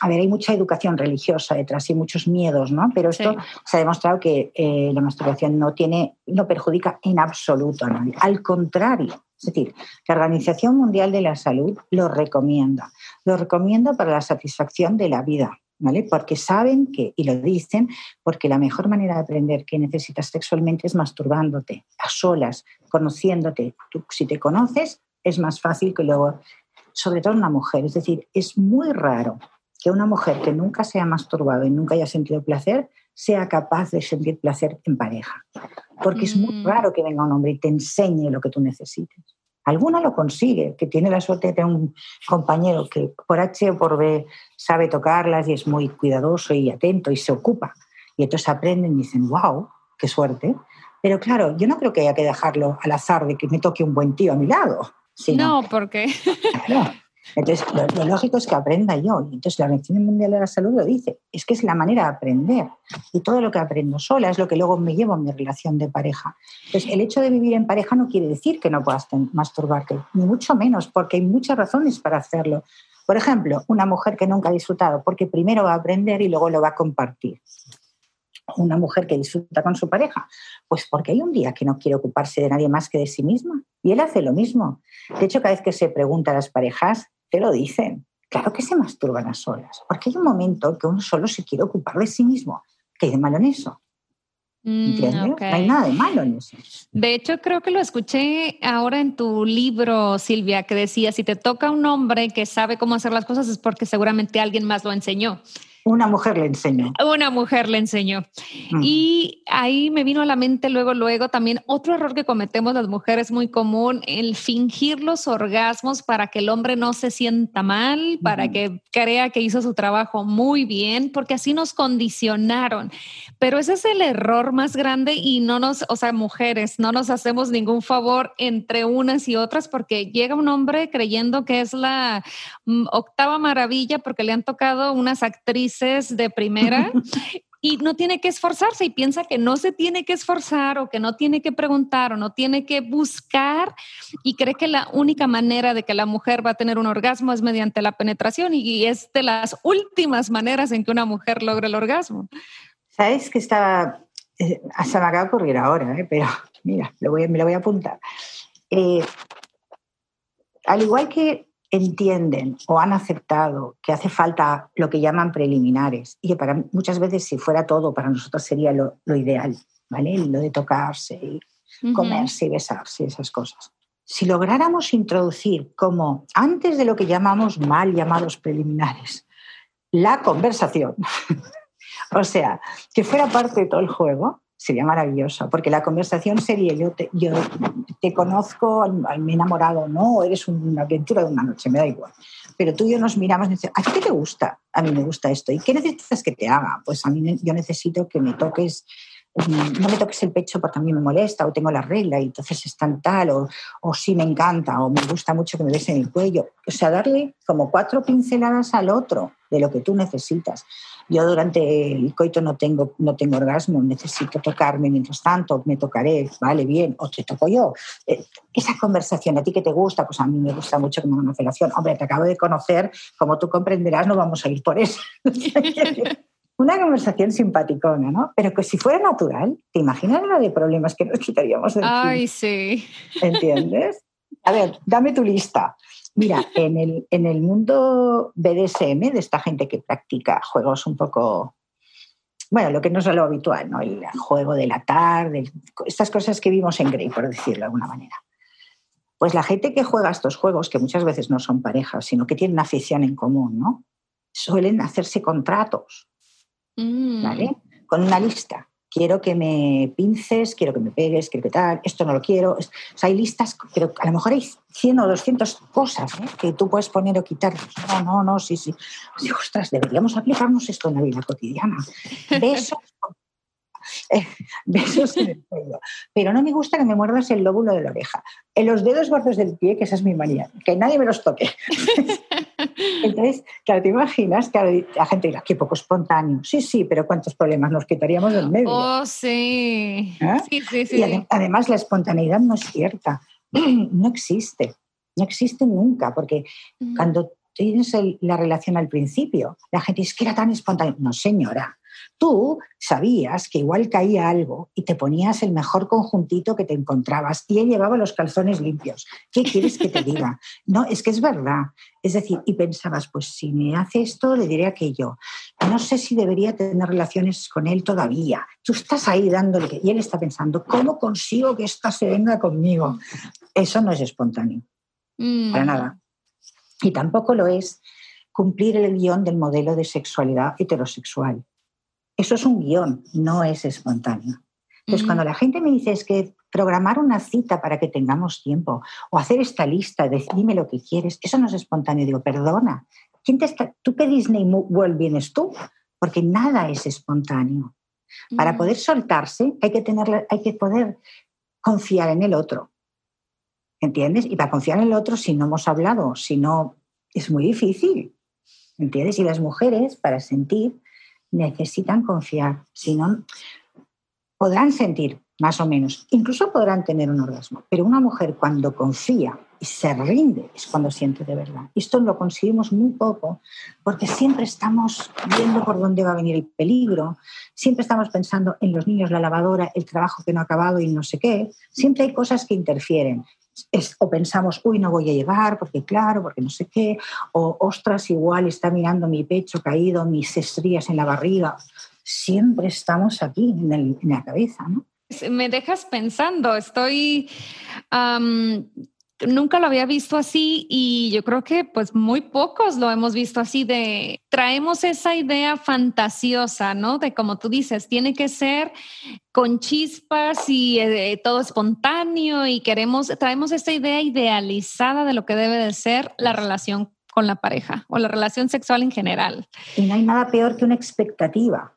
a ver, hay mucha educación religiosa detrás y muchos miedos, ¿no? Pero esto se ha demostrado que eh, la masturbación no tiene, no perjudica en absoluto a nadie. Al contrario, es decir, la Organización Mundial de la Salud lo recomienda. Lo recomienda para la satisfacción de la vida, ¿vale? Porque saben que, y lo dicen, porque la mejor manera de aprender que necesitas sexualmente es masturbándote, a solas, conociéndote. Tú, si te conoces, es más fácil que luego, sobre todo una mujer. Es decir, es muy raro que una mujer que nunca se haya masturbado y nunca haya sentido placer sea capaz de sentir placer en pareja. Porque es muy mm. raro que venga un hombre y te enseñe lo que tú necesites. Alguna lo consigue, que tiene la suerte de tener un compañero que por H o por B sabe tocarlas y es muy cuidadoso y atento y se ocupa. Y entonces aprenden y dicen, wow, qué suerte. Pero claro, yo no creo que haya que dejarlo al azar de que me toque un buen tío a mi lado. no, porque... Entonces, lo, lógico es que aprenda yo. Entonces la Organización Mundial de la Salud lo dice, es que es la manera de aprender. Y todo lo que aprendo sola es lo que luego me llevo en mi relación de pareja. Entonces, el hecho de vivir en pareja no quiere decir que no puedas masturbarte, ni mucho menos, porque hay muchas razones para hacerlo. Por ejemplo, una mujer que nunca ha disfrutado, porque primero va a aprender y luego lo va a compartir una mujer que disfruta con su pareja? Pues porque hay un día que no quiere ocuparse de nadie más que de sí misma. Y él hace lo mismo. De hecho, cada vez que se pregunta a las parejas, te lo dicen. Claro que se masturban a solas, porque hay un momento que uno solo se quiere ocupar de sí mismo. ¿Qué hay de malo en eso? Mm, ¿Entiendes? No hay nada de malo en eso. De hecho, creo que lo escuché ahora en tu libro, Silvia, que decía, si te toca un hombre que sabe cómo hacer las cosas es porque seguramente alguien más lo enseñó. Una mujer le enseñó. Una mujer le enseñó. Y ahí me vino a la mente luego, luego también otro error que cometemos las mujeres muy común, el fingir los orgasmos para que el hombre no se sienta mal, para que crea que hizo su trabajo muy bien, porque así nos condicionaron. Pero ese es el error más grande y no nos, o sea, mujeres, no nos hacemos ningún favor entre unas y otras porque llega un hombre creyendo que es la mm, octava maravilla porque le han tocado unas actrices de primera *laughs* y no tiene que esforzarse y piensa que no se tiene que esforzar o que no tiene que preguntar o no tiene que buscar y cree que la única manera de que la mujer va a tener un orgasmo es mediante la penetración y es de las últimas maneras en que una mujer logra el orgasmo. Sabes que estaba, eh, se me acaba de ocurrir ahora, ¿eh? pero mira, lo voy, me lo voy a apuntar. Eh, al igual que entienden o han aceptado que hace falta lo que llaman preliminares y que para muchas veces si fuera todo para nosotros sería lo, ideal, ¿vale? Lo de tocarse y comerse y besarse, esas cosas. Si lográramos introducir como antes de lo que llamamos mal llamados preliminares, la conversación, *laughs* o sea, que fuera parte de todo el juego, sería maravilloso, porque la conversación sería yo te, yo te conozco, me enamorado, no, eres una aventura de una noche, me da igual. Pero tú y yo nos miramos y decimos, ¿a ti qué te gusta? A mí me gusta esto. ¿Y qué necesitas que te haga? Pues a mí yo necesito que me toques no me toques el pecho porque a mí me molesta o tengo la regla y entonces es tan tal o, o sí me encanta o me gusta mucho que me besen el cuello. O sea, darle como cuatro pinceladas al otro de lo que tú necesitas. Yo durante el coito no tengo, no tengo orgasmo, necesito tocarme mientras tanto, me tocaré, vale, bien, o te toco yo. Eh, esa conversación, ¿a ti que te gusta? Pues a mí me gusta mucho que me hagan una felación. Hombre, te acabo de conocer, como tú comprenderás, no vamos a ir por eso. *laughs* una conversación simpaticona, ¿no? Pero que si fuera natural, ¿te imaginas la de problemas que nos quitaríamos de Ay, sí. ¿Entiendes? A ver, dame tu lista. Mira, en el, en el mundo BDSM, de esta gente que practica juegos un poco, bueno, lo que no es lo habitual, ¿no? El juego de la tarde, estas cosas que vimos en Grey, por decirlo de alguna manera. Pues la gente que juega estos juegos, que muchas veces no son parejas, sino que tienen afición en común, ¿no? Suelen hacerse contratos Mm. ¿vale? Con una lista. Quiero que me pinces, quiero que me pegues, quiero que tal, esto no lo quiero. hay listas, pero a lo mejor hay 100 o 200 cosas ¿eh? que tú puedes poner o quitar. No, no, no, sí, sí. ostras, deberíamos aplicarnos esto en la vida cotidiana. Besos *laughs* eh, besos en el cuello. Pero no me gusta que me muerdas el lóbulo de la oreja. En los dedos gordos del pie, que esa es mi manía, que nadie me los toque. *laughs* Entonces, claro, te imaginas que la gente dirá, qué poco espontáneo. Sí, sí, pero ¿cuántos problemas nos quitaríamos del medio? Oh, sí. ¿Eh? Sí, sí, sí. Y además la espontaneidad no es cierta. *clears throat* no existe. No existe nunca, porque cuando tienes la relación al principio, la gente dice que era tan espontáneo. No, señora, Tú sabías que igual caía algo y te ponías el mejor conjuntito que te encontrabas y él llevaba los calzones limpios. ¿Qué quieres que te diga? *laughs* No, es que es verdad. Es decir, y pensabas, pues si me hace esto, le diré aquello. No sé si debería tener relaciones con él todavía. Tú estás ahí dándole y él está pensando, ¿cómo consigo que esta se venga conmigo? Eso no es espontáneo. Para mm. nada. Y tampoco lo es cumplir el guion del modelo de sexualidad heterosexual. Eso es un guion, no es espontáneo. Entonces, cuando la gente me dice es que programar una cita para que tengamos tiempo o hacer esta lista, dime lo que quieres, eso no es espontáneo. Digo, perdona, ¿quién te está, ¿tú qué Disney World vienes tú? Porque nada es espontáneo. Para poder soltarse hay que, tener, hay que poder confiar en el otro. ¿Entiendes? Y para confiar en el otro, si no hemos hablado, si no, es muy difícil. ¿Entiendes? Y las mujeres, para sentir, necesitan confiar, si no, podrán sentir más o menos, incluso podrán tener un orgasmo, pero una mujer cuando confía y se rinde es cuando siente de verdad. Esto lo conseguimos muy poco porque siempre estamos viendo por dónde va a venir el peligro, siempre estamos pensando en los niños, la lavadora, el trabajo que no ha acabado y no sé qué, siempre hay cosas que interfieren o pensamos, uy, no voy a llegar, porque claro, porque no sé qué, o ostras, igual está mirando mi pecho caído, mis estrías en la barriga. Siempre estamos aquí en, la cabeza, ¿no? Me dejas pensando, estoy nunca lo había visto así y yo creo que pues muy pocos lo hemos visto así de traemos esa idea fantasiosa, ¿no? De como tú dices, tiene que ser con chispas y eh, todo espontáneo y queremos, traemos esta idea idealizada de lo que debe de ser la relación con la pareja o la relación sexual en general. Y no hay nada peor que una expectativa.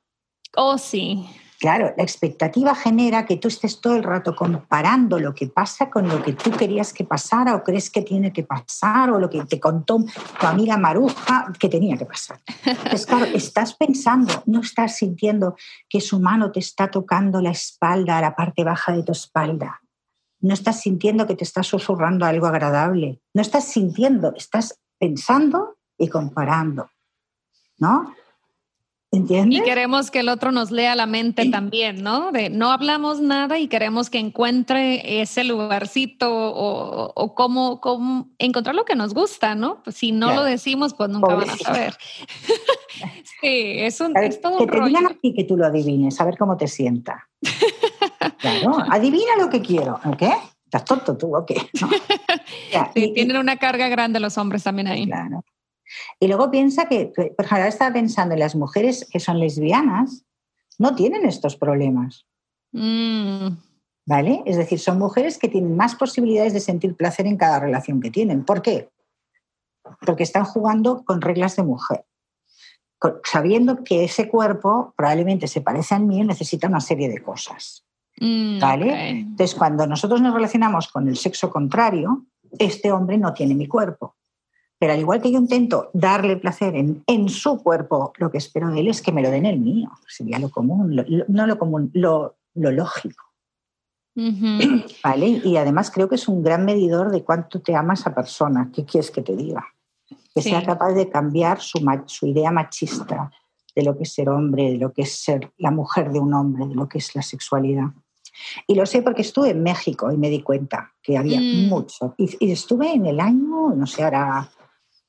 Oh, sí. Claro, la expectativa genera que tú estés todo el rato comparando lo que pasa con lo que tú querías que pasara o crees que tiene que pasar o lo que te contó tu amiga Maruja que tenía que pasar. Entonces, claro, estás pensando, no estás sintiendo que su mano te está tocando la espalda, la parte baja de tu espalda. No estás sintiendo que te está susurrando algo agradable. No estás sintiendo, estás pensando y comparando. ¿No? Y queremos que el otro nos lea la mente también, ¿no? De no hablamos nada y queremos que encuentre ese lugarcito o, cómo, cómo, encontrar lo que nos gusta, ¿no? Pues si no lo decimos, pues nunca van a saber. *laughs* sí, es, un, es todo que un rollo. te digan que tú lo adivines, a ver cómo te sienta. claro, adivina lo que quiero, ¿ok? ¿Estás tonto tú *laughs* o qué? sí, tienen una carga grande los hombres también ahí. Claro. Y luego piensa que, por ejemplo, ahora estaba pensando en las mujeres que son lesbianas, no tienen estos problemas. Mm. ¿Vale? Es decir, son mujeres que tienen más posibilidades de sentir placer en cada relación que tienen. ¿Por qué? Porque están jugando con reglas de mujer, sabiendo que ese cuerpo probablemente se parece al mío y necesita una serie de cosas. Mm, ¿Vale? Entonces, cuando nosotros nos relacionamos con el sexo contrario, este hombre no tiene mi cuerpo. Pero al igual que yo intento darle placer en, en, su cuerpo, lo que espero de él es que me lo den el mío. Sería lo común, no lo común, lo, lo lógico. *clears throat* ¿Vale? Y además creo que es un gran medidor de cuánto te ama esa persona. ¿Qué quieres que te diga? Que sea capaz de cambiar su, su idea machista de lo que es ser hombre, de lo que es ser la mujer de un hombre, de lo que es la sexualidad. Y lo sé porque estuve en México y me di cuenta que había mm. mucho. Y, y, estuve en el año, no sé, ahora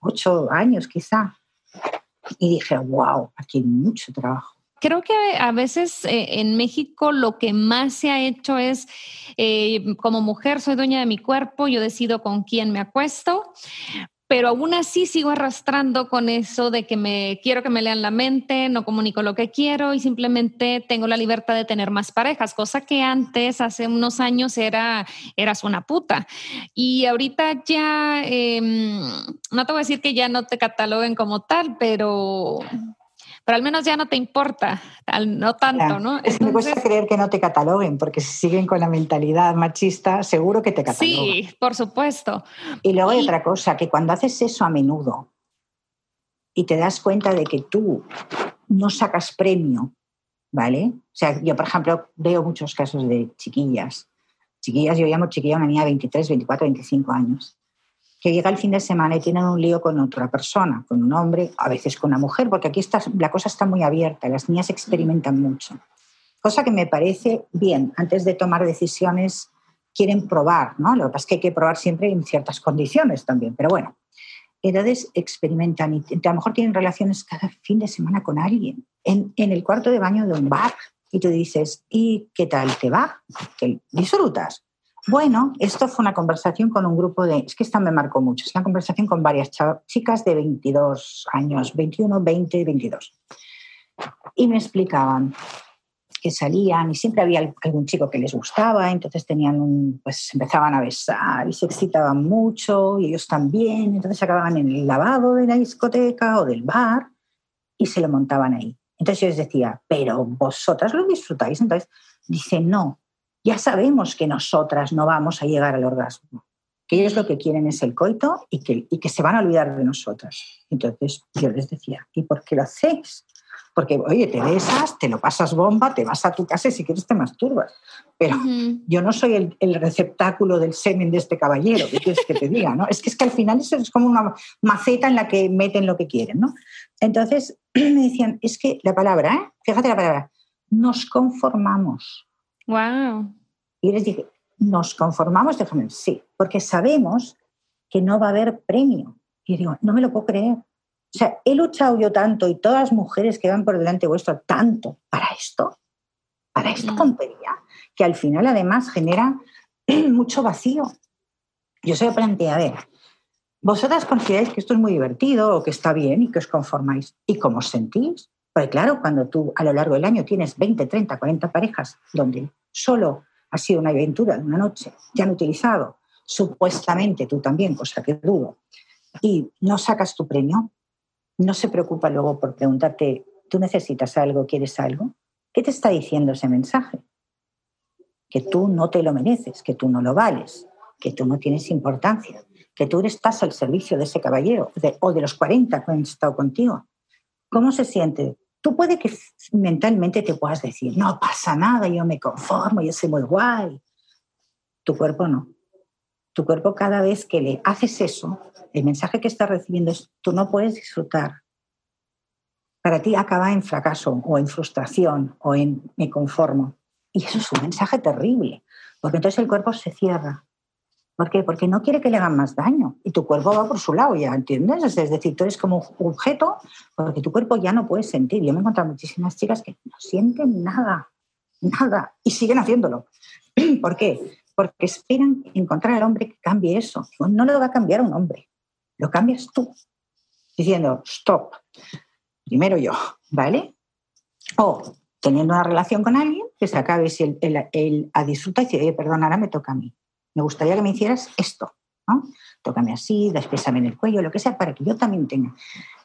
ocho años quizá. Y dije, wow, aquí hay mucho trabajo. Creo que a veces eh, en México lo que más se ha hecho es, eh, como mujer soy dueña de mi cuerpo, yo decido con quién me acuesto, pero aún así sigo arrastrando con eso de que me quiero que me lean la mente, no comunico lo que quiero y simplemente tengo la libertad de tener más parejas, cosa que antes, hace unos años, era eras una puta. Y ahorita ya, em, no te voy a decir que ya no te cataloguen como tal, pero pero al menos ya no te importa, no tanto, ¿no? Es que me cuesta creer que no te cataloguen, porque si siguen con la mentalidad machista, seguro que te catalogan. Sí, por supuesto. Y luego hay otra cosa, que cuando haces eso a menudo y te das cuenta de que tú no sacas premio, ¿vale? O sea, yo, por ejemplo, veo muchos casos de chiquillas. Chiquillas, yo llamo chiquilla a una niña de 23, 24, 25 años que llega el fin de semana y tienen un lío con otra persona, con un hombre, a veces con una mujer, porque aquí la cosa está muy abierta, las niñas experimentan mucho. Cosa que me parece bien, antes de tomar decisiones quieren probar, ¿no? Lo que pasa es que hay que probar siempre en ciertas condiciones también, pero bueno. Entonces experimentan y a lo mejor tienen relaciones cada fin de semana con alguien, en, el cuarto de baño de un bar, y tú dices, ¿y qué tal te va? ¿Qué disfrutas? Bueno, esto fue una conversación con un grupo de, es que esta me marcó mucho, es una conversación con varias chicas de 22 años, 21, 20, 22. Y me explicaban que salían y siempre había algún chico que les gustaba, entonces tenían un, pues empezaban a besar y se excitaban mucho y ellos también, entonces acababan en el lavado de la discoteca o del bar y se lo montaban ahí. Entonces yo les decía, pero vosotras lo disfrutáis. Entonces dice, no, ya sabemos que nosotras no vamos a llegar al orgasmo, que ellos lo que quieren es el coito y que, y que se van a olvidar de nosotras. Entonces yo les decía, ¿y por qué lo hacéis? Porque, oye, te besas, te lo pasas bomba, te vas a tu casa y si quieres te masturbas. Pero yo no soy el, el, receptáculo del semen de este caballero, ¿qué quieres que te diga? ¿no? Es, que, es que al final eso es como una maceta en la que meten lo que quieren. ¿no? Entonces *clears throat* me decían, es que la palabra, ¿eh? fíjate la palabra, nos conformamos. Wow. Y les dije, ¿nos conformamos? Déjame, sí, porque sabemos que no va a haber premio. Y digo, no me lo puedo creer. O sea, he luchado yo tanto y todas las mujeres que van por delante vuestro tanto para esto, para esta mm. tontería, que al final además genera *clears throat* mucho vacío. Yo se lo planteé, a ver, vosotras consideráis que esto es muy divertido o que está bien y que os conformáis. ¿Y cómo os sentís? Porque claro, cuando tú a lo largo del año tienes 20, 30, 40 parejas donde solo ha sido una aventura de una noche, te han utilizado, supuestamente tú también, cosa que dudo, y no sacas tu premio, no se preocupa luego por preguntarte, ¿tú necesitas algo, quieres algo? ¿Qué te está diciendo ese mensaje? Que tú no te lo mereces, que tú no lo vales, que tú no tienes importancia, que tú estás al servicio de ese caballero o de los 40 que han estado contigo. ¿Cómo se siente? Tú puede que mentalmente te puedas decir, no pasa nada, yo me conformo, yo soy muy guay. Tu cuerpo no. Tu cuerpo cada vez que le haces eso, el mensaje que está recibiendo es, tú no puedes disfrutar. Para ti acaba en fracaso o en frustración o en me conformo. Y eso es un mensaje terrible, porque entonces el cuerpo se cierra. ¿Por qué? Porque no quiere que le hagan más daño y tu cuerpo va por su lado, ¿ya entiendes? Es decir, tú eres como un objeto porque tu cuerpo ya no puede sentir. Yo me he encontrado muchísimas chicas que no sienten nada, nada, y siguen haciéndolo. *clears throat* ¿Por qué? Porque esperan encontrar al hombre que cambie eso. No lo va a cambiar un hombre, lo cambias tú, diciendo, stop, primero yo, ¿vale? O teniendo una relación con alguien que se acabe si él, a disfrutar y dice, perdón, ahora me toca a mí me gustaría que me hicieras esto, ¿no? Tócame así, despésame en el cuello, lo que sea, para que yo también tenga.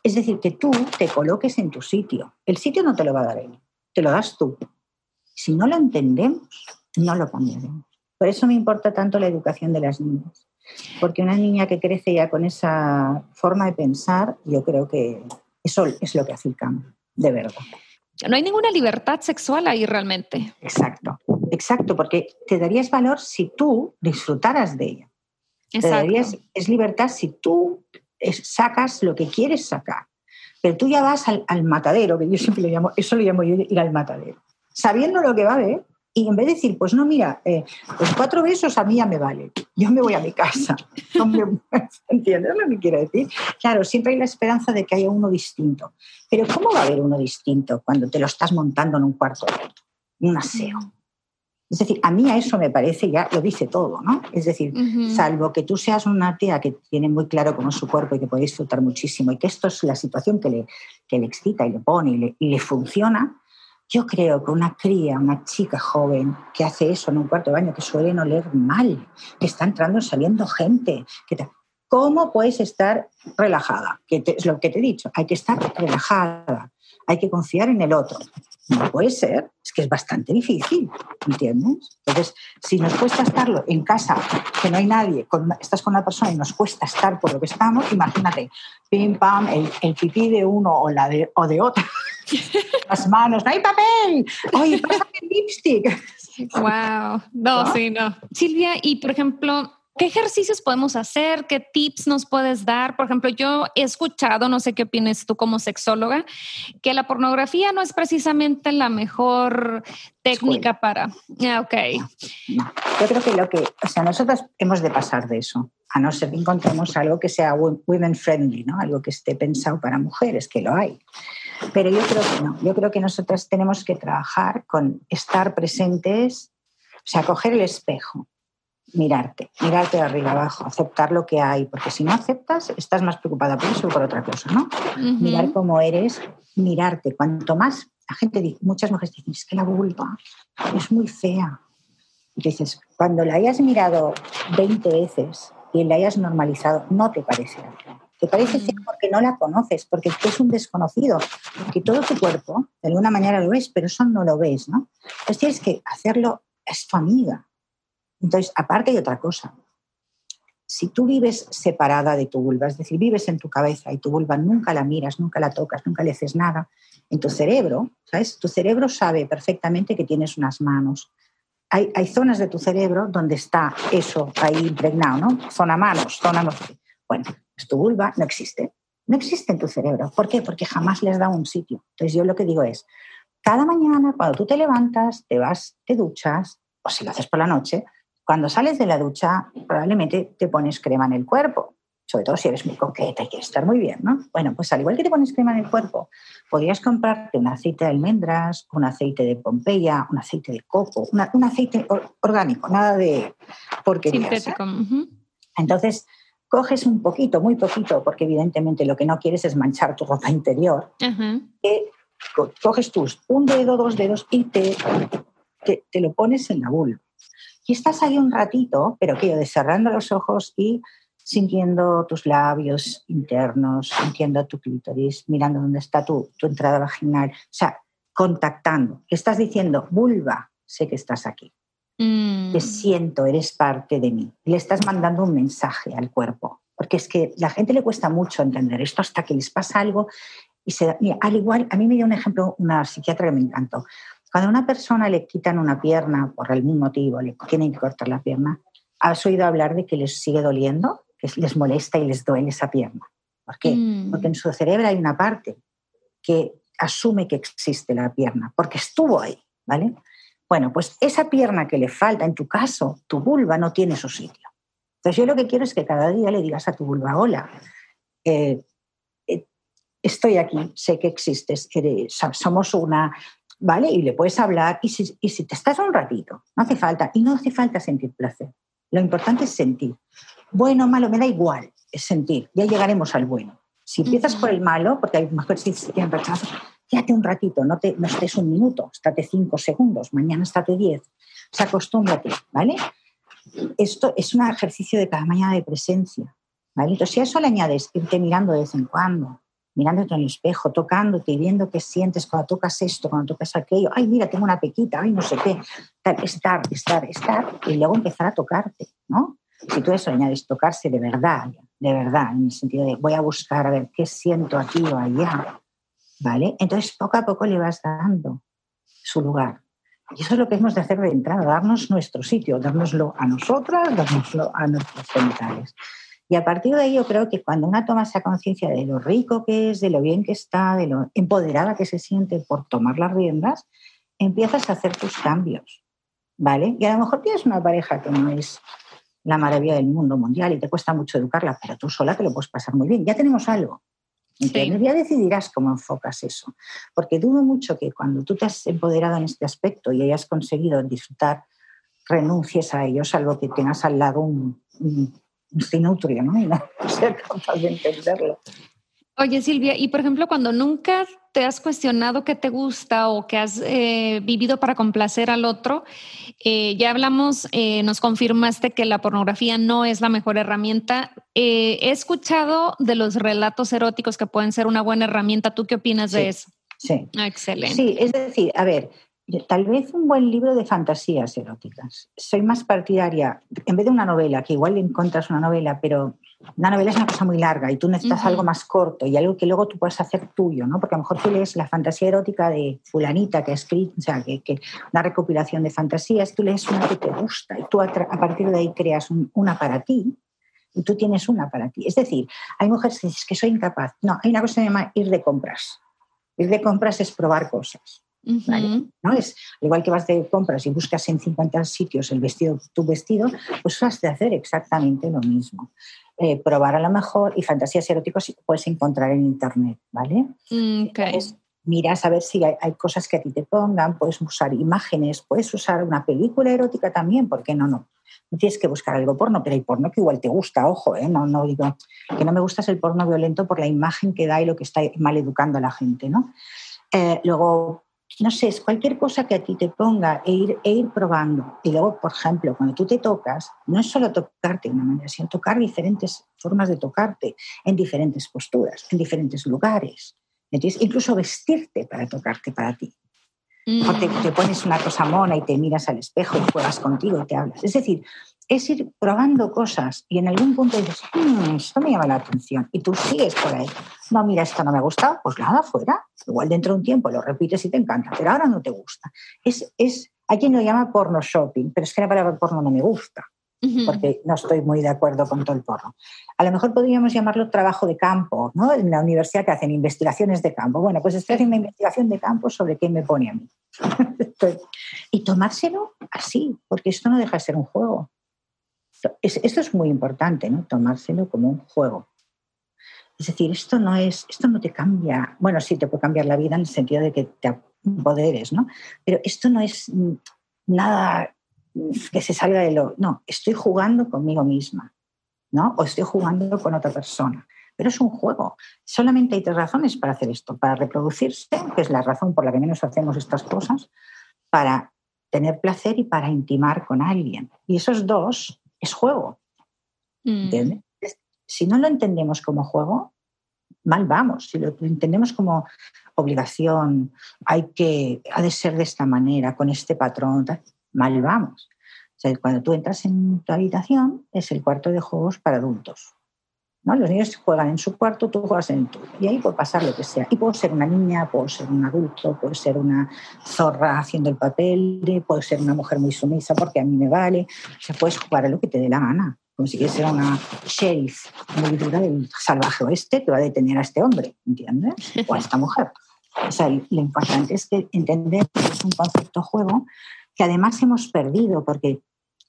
Es decir, que tú te coloques en tu sitio. El sitio no te lo va a dar él, te lo das tú. Si no lo entendemos, no lo cambiaremos. Por eso me importa tanto la educación de las niñas. Porque una niña que crece ya con esa forma de pensar, yo creo que eso es lo que hace el cambio, de verdad. No hay ninguna libertad sexual ahí realmente. Exacto, exacto, porque te darías valor si tú disfrutaras de ella. Exacto. es libertad si tú sacas lo que quieres sacar. Pero tú ya vas al, al, matadero, que yo siempre le llamo, eso lo llamo yo ir al matadero, sabiendo lo que va a haber y en vez de decir, pues no, mira, eh, pues cuatro besos a mí ya me vale, yo me voy a mi casa. *laughs* ¿Entiendes lo que quiero decir? Claro, siempre hay la esperanza de que haya uno distinto. Pero ¿cómo va a haber uno distinto cuando te lo estás montando en un cuarto, un aseo? Es decir, a mí a eso me parece, ya lo dice todo, ¿no? Es decir, salvo que tú seas una tía que tiene muy claro cómo es su cuerpo y que puede disfrutar muchísimo y que esto es la situación que le, que le excita y le pone y le, y le funciona, yo creo que una cría, una chica joven que hace eso en un cuarto de baño, que suele oler mal, que está entrando y saliendo gente, que ¿cómo puedes estar relajada? Que es lo que te he dicho, hay que estar relajada, hay que confiar en el otro. No puede ser, es que es bastante difícil, ¿entiendes? Entonces, si nos cuesta estarlo en casa, que no hay nadie, estás con una persona y nos cuesta estar por lo que estamos, imagínate, pim, pam, el, pipí de uno o, la de, o de otro, *laughs* las manos, no hay papel, oye, pásame el lipstick. Wow, no, sí, no. Silvia, y por ejemplo, ¿Qué ejercicios podemos hacer? ¿Qué tips nos puedes dar? Por ejemplo, yo he escuchado, no sé qué opinas tú como sexóloga, que la pornografía no es precisamente la mejor técnica para... Ah, ok. Yo creo que lo que, o sea, nosotros hemos de pasar de eso, a no ser que encontremos algo que sea women friendly, ¿no? Algo que esté pensado para mujeres, que lo hay. Pero yo creo que no. Yo creo que nosotras tenemos que trabajar con estar presentes, o sea, coger el espejo mirarte, mirarte de arriba abajo, aceptar lo que hay, porque si no aceptas, estás más preocupada por eso o por otra cosa, ¿no? Mirar cómo eres, mirarte. Cuanto más, la gente dice, muchas mujeres dicen, es que la vulva es muy fea. Y dices, cuando la hayas mirado 20 veces y la hayas normalizado, no te parece fea. Te parece fea porque no la conoces, porque es un desconocido, porque todo tu cuerpo, de alguna manera lo ves, pero eso no lo ves, ¿no? Entonces tienes que hacerlo, es tu amiga, entonces, aparte hay otra cosa. Si tú vives separada de tu vulva, es decir, vives en tu cabeza y tu vulva nunca la miras, nunca la tocas, nunca le haces nada, en tu cerebro, ¿sabes? Tu cerebro sabe perfectamente que tienes unas manos. Hay, zonas de tu cerebro donde está eso ahí impregnado, ¿no? Zona manos, zona no Bueno, pues tu vulva no existe. No existe en tu cerebro. ¿Por qué? Porque jamás le has dado un sitio. Entonces yo lo que digo es, cada mañana cuando tú te levantas, te vas, te duchas, o si lo haces por la noche, cuando sales de la ducha, probablemente te pones crema en el cuerpo, sobre todo si eres muy coqueta y quieres estar muy bien, ¿no? Bueno, pues al igual que te pones crema en el cuerpo, podrías comprarte un aceite de almendras, un aceite de Pompeya, un aceite de coco, un aceite orgánico, nada de porquerías. Sintético. Entonces, coges un poquito, muy poquito, porque evidentemente lo que no quieres es manchar tu ropa interior, coges tus un dedo, dos dedos y te, te, lo pones en la vulva. Y estás ahí un ratito, pero que cerrando los ojos y sintiendo tus labios internos, sintiendo tu clítoris, mirando dónde está tu, tu entrada vaginal, o sea, contactando. Estás diciendo, vulva, sé que estás aquí. Mm. Te siento, eres parte de mí. Le estás mandando un mensaje al cuerpo. Porque es que a la gente le cuesta mucho entender esto hasta que les pasa algo y se al igual, a mí me dio un ejemplo una psiquiatra que me encantó. Cuando a una persona le quitan una pierna por algún motivo, le tienen que cortar la pierna, ¿has oído hablar de que les sigue doliendo? Que les molesta y les duele esa pierna. ¿Por qué? Mm. Porque en su cerebro hay una parte que asume que existe la pierna, porque estuvo ahí, ¿vale? Bueno, pues esa pierna que le falta, en tu caso, tu vulva no tiene su sitio. Entonces yo lo que quiero es que cada día le digas a tu vulva, hola, eh, eh, estoy aquí, sé que existes, somos una, ¿vale? Y le puedes hablar y si, y si te estás un ratito, no hace falta, y no hace falta sentir placer. Lo importante es sentir. Bueno, malo, me da igual, es sentir. Ya llegaremos al bueno. Si empiezas por el malo, porque a lo mejor si tienen rechazo, quédate un ratito, no, te, no estés un minuto, estate cinco segundos, mañana estate diez. O sea, acostúmbrate, ¿vale? Esto es un ejercicio de cada mañana de presencia, ¿vale? Entonces, si a eso le añades irte mirando de vez en cuando, mirándote en el espejo, tocándote y viendo qué sientes cuando tocas esto, cuando tocas aquello, ay, mira, tengo una pequita, ay, no sé qué, estar, estar, estar, y luego empezar a tocarte, ¿no? Si tú eso añades tocarse de verdad, de verdad, en el sentido de voy a buscar a ver qué siento aquí o allá, ¿vale? Entonces poco a poco le vas dando su lugar. Y eso es lo que hemos de hacer de entrada, darnos nuestro sitio, dárnoslo a nosotras, dárnoslo a nuestros genitales. Y a partir de ahí yo creo que cuando una toma esa conciencia de lo rico que es, de lo bien que está, de lo empoderada que se siente por tomar las riendas, empiezas a hacer tus cambios, ¿vale? Y a lo mejor tienes una pareja que no es la maravilla del mundo mundial y te cuesta mucho educarla, pero tú sola te lo puedes pasar muy bien. Ya tenemos algo. Entonces ya decidirás cómo enfocas eso. Porque dudo mucho que cuando tú te has empoderado en este aspecto y hayas conseguido disfrutar, renuncies a ello, salvo que tengas al lado un, un, sinutrio, ¿no? Y no ser capaz de entenderlo. Oye, Silvia, y por ejemplo, cuando nunca te has cuestionado qué te gusta o qué has eh, vivido para complacer al otro, eh, ya hablamos, eh, nos confirmaste que la pornografía no es la mejor herramienta. he escuchado de los relatos eróticos que pueden ser una buena herramienta. ¿Tú qué opinas de eso? Sí. Ah, excelente. Sí, es decir, a ver, tal vez un buen libro de fantasías eróticas. Soy más partidaria, en vez de una novela, que igual encuentras una novela, pero una novela es una cosa muy larga y tú necesitas algo más corto y algo que luego tú puedas hacer tuyo, ¿no? Porque a lo mejor tú lees la fantasía erótica de fulanita que ha escrito, o sea, que, que una recopilación de fantasías, tú lees una que te gusta y tú a, partir de ahí creas una para ti y tú tienes una para ti. Es decir, hay mujeres que dicen que soy incapaz. No, hay una cosa que se llama ir de compras. Ir de compras es probar cosas. ¿No? Es igual que vas de compras y buscas en 50 sitios el vestido, tu vestido, pues has de hacer exactamente lo mismo. Eh, probar a lo mejor y fantasías eróticas puedes encontrar en internet, ¿vale? Mm, miras a ver si hay, cosas que a ti te pongan, puedes usar imágenes, puedes usar una película erótica también, ¿por qué no? No, no tienes que buscar algo porno, pero hay porno que igual te gusta, ojo, ¿eh? no, no digo que no me gusta el porno violento por la imagen que da y lo que está mal educando a la gente, ¿no? Eh, luego no sé, es cualquier cosa que a ti te ponga e ir, e ir probando. Y luego, por ejemplo, cuando tú te tocas, no es solo tocarte de una manera, sino tocar diferentes formas de tocarte, en diferentes posturas, en diferentes lugares. Incluso vestirte para tocarte para ti. O te, te, pones una cosa mona y te miras al espejo y juegas contigo y te hablas. Es decir, es ir probando cosas y en algún punto dices, mmm, esto me llama la atención y tú sigues por ahí. No, mira, esto no me gusta, pues nada, fuera. Igual dentro de un tiempo lo repites y te encanta, pero ahora no te gusta. Es, es, hay quien lo llama porno shopping, pero es que la palabra porno no me gusta, porque no estoy muy de acuerdo con todo el porno. A lo mejor podríamos llamarlo trabajo de campo, ¿no? En la universidad que hacen investigaciones de campo. Bueno, pues estoy haciendo una investigación de campo sobre qué me pone a mí. *laughs* y tomárselo así, porque esto no deja de ser un juego esto es muy importante, ¿no? Tomárselo como un juego. Es decir, esto no es, esto no te cambia, bueno, sí te puede cambiar la vida en el sentido de que te empoderes, ¿no? Pero esto no es nada que se salga de lo. No, estoy jugando conmigo misma. ¿no? O estoy jugando con otra persona. Pero es un juego. Solamente hay tres razones para hacer esto. Para reproducirse, que es la razón por la que menos hacemos estas cosas, para tener placer y para intimar con alguien. Y esos dos es juego. Mm. Si no lo entendemos como juego, mal vamos. Si lo entendemos como obligación, hay que, ha de ser de esta manera, con este patrón, mal vamos. cuando tú entras en tu habitación, es el cuarto de juegos para adultos. ¿No? Los niños juegan en su cuarto, tú juegas en tu. Y ahí puede pasar lo que sea. Y puedo ser una niña, puedo ser un adulto, puedo ser una zorra haciendo el papel, puedo ser una mujer muy sumisa porque a mí me vale. se puedes jugar a lo que te dé la gana. Como si quieres ser una sheriff muy dura del salvaje oeste que va a detener a este hombre, ¿entiendes? O a esta mujer. O sea, lo importante es que entender que es un concepto juego que además hemos perdido, porque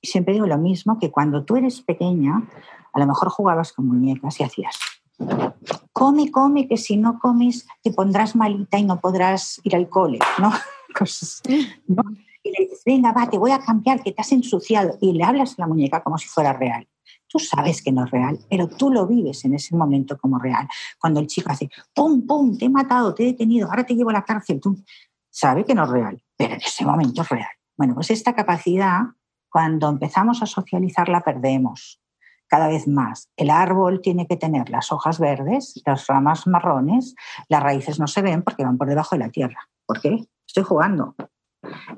siempre digo lo mismo, que cuando tú eres pequeña, a lo mejor jugabas con muñecas y hacías, come, come, que si no comes te pondrás malita y no podrás ir al cole, ¿no? *laughs* Cosas, ¿no? Y le dices, venga, va, te voy a cambiar, que te has ensuciado. Y le hablas a la muñeca como si fuera real. Tú sabes que no es real, pero tú lo vives en ese momento como real. Cuando el chico hace, pum, pum, te he matado, te he detenido, ahora te llevo a la cárcel, tú sabes que no es real, pero en ese momento es real. Bueno, pues esta capacidad, cuando empezamos a socializar, la perdemos cada vez más. El árbol tiene que tener las hojas verdes, las ramas marrones, las raíces no se ven porque van por debajo de la tierra. ¿Por qué? Estoy jugando.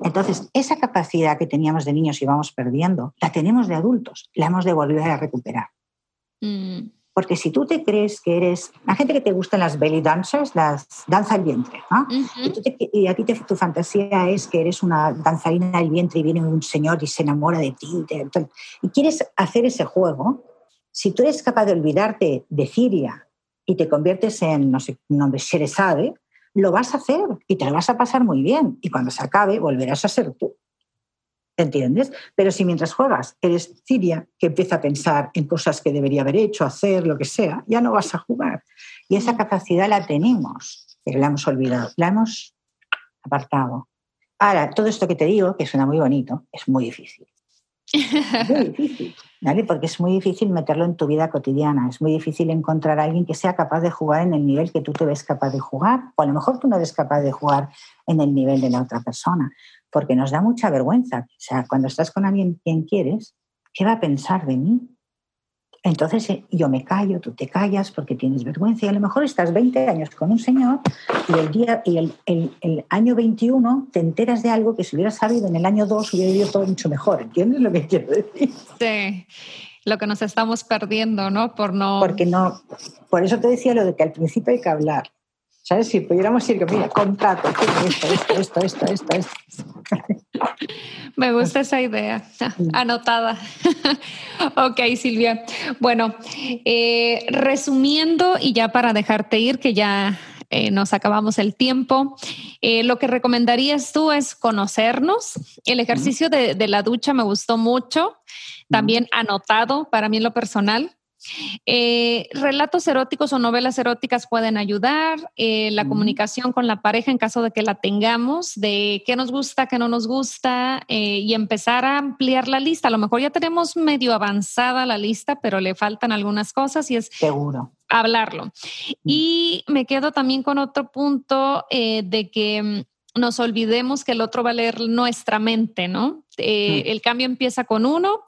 Entonces, esa capacidad que teníamos de niños y vamos perdiendo, la tenemos de adultos, la hemos de volver a recuperar. Mm. Porque si tú te crees que eres, la gente que te gustan las belly dancers, las danza el vientre, y, a ti tu fantasía es que eres una danzarina del vientre y viene un señor y se enamora de ti, y quieres hacer ese juego, si tú eres capaz de olvidarte de Siria y te conviertes en, no sé, nombre, Sherezade, lo vas a hacer y te lo vas a pasar muy bien. Y cuando se acabe, volverás a ser tú. ¿Entiendes? Pero si mientras juegas eres Siria, que empieza a pensar en cosas que debería haber hecho, hacer, lo que sea, ya no vas a jugar. Y esa capacidad la tenemos, pero la hemos olvidado, la hemos apartado. Ahora, todo esto que te digo, que suena muy bonito, es muy difícil. Muy difícil, ¿vale? Porque es muy difícil meterlo en tu vida cotidiana, es muy difícil encontrar a alguien que sea capaz de jugar en el nivel que tú te ves capaz de jugar, o a lo mejor tú no eres capaz de jugar en el nivel de la otra persona, porque nos da mucha vergüenza. O sea, cuando estás con alguien quien quieres, ¿qué va a pensar de mí? Entonces eh, yo me callo, tú te callas porque tienes vergüenza y a lo mejor estás 20 años con un señor y el, día, y el, el, año 21 te enteras de algo que si hubieras sabido en el año 2 hubiera ido todo mucho mejor. ¿Entiendes lo que quiero decir? Sí, lo que nos estamos perdiendo, ¿no? Por no... Porque no, por eso te decía lo de que al principio hay que hablar. ¿Sabes? Si pudiéramos ir, mira, contrato, esto, esto, esto, esto, esto, esto. *laughs* Me gusta esa idea. Anotada. *laughs* ok, Silvia. Bueno, eh, resumiendo y ya para dejarte ir, que ya eh, nos acabamos el tiempo, eh, lo que recomendarías tú es conocernos. El ejercicio de, de la ducha me gustó mucho. También anotado para mí en lo personal. Eh, relatos eróticos o novelas eróticas pueden ayudar, eh, la comunicación con la pareja en caso de que la tengamos, de qué nos gusta, qué no nos gusta eh, y empezar a ampliar la lista. A lo mejor ya tenemos medio avanzada la lista, pero le faltan algunas cosas y es seguro hablarlo. Y me quedo también con otro punto de que mm, nos olvidemos que el otro va a leer nuestra mente, ¿no? Eh, el cambio empieza con uno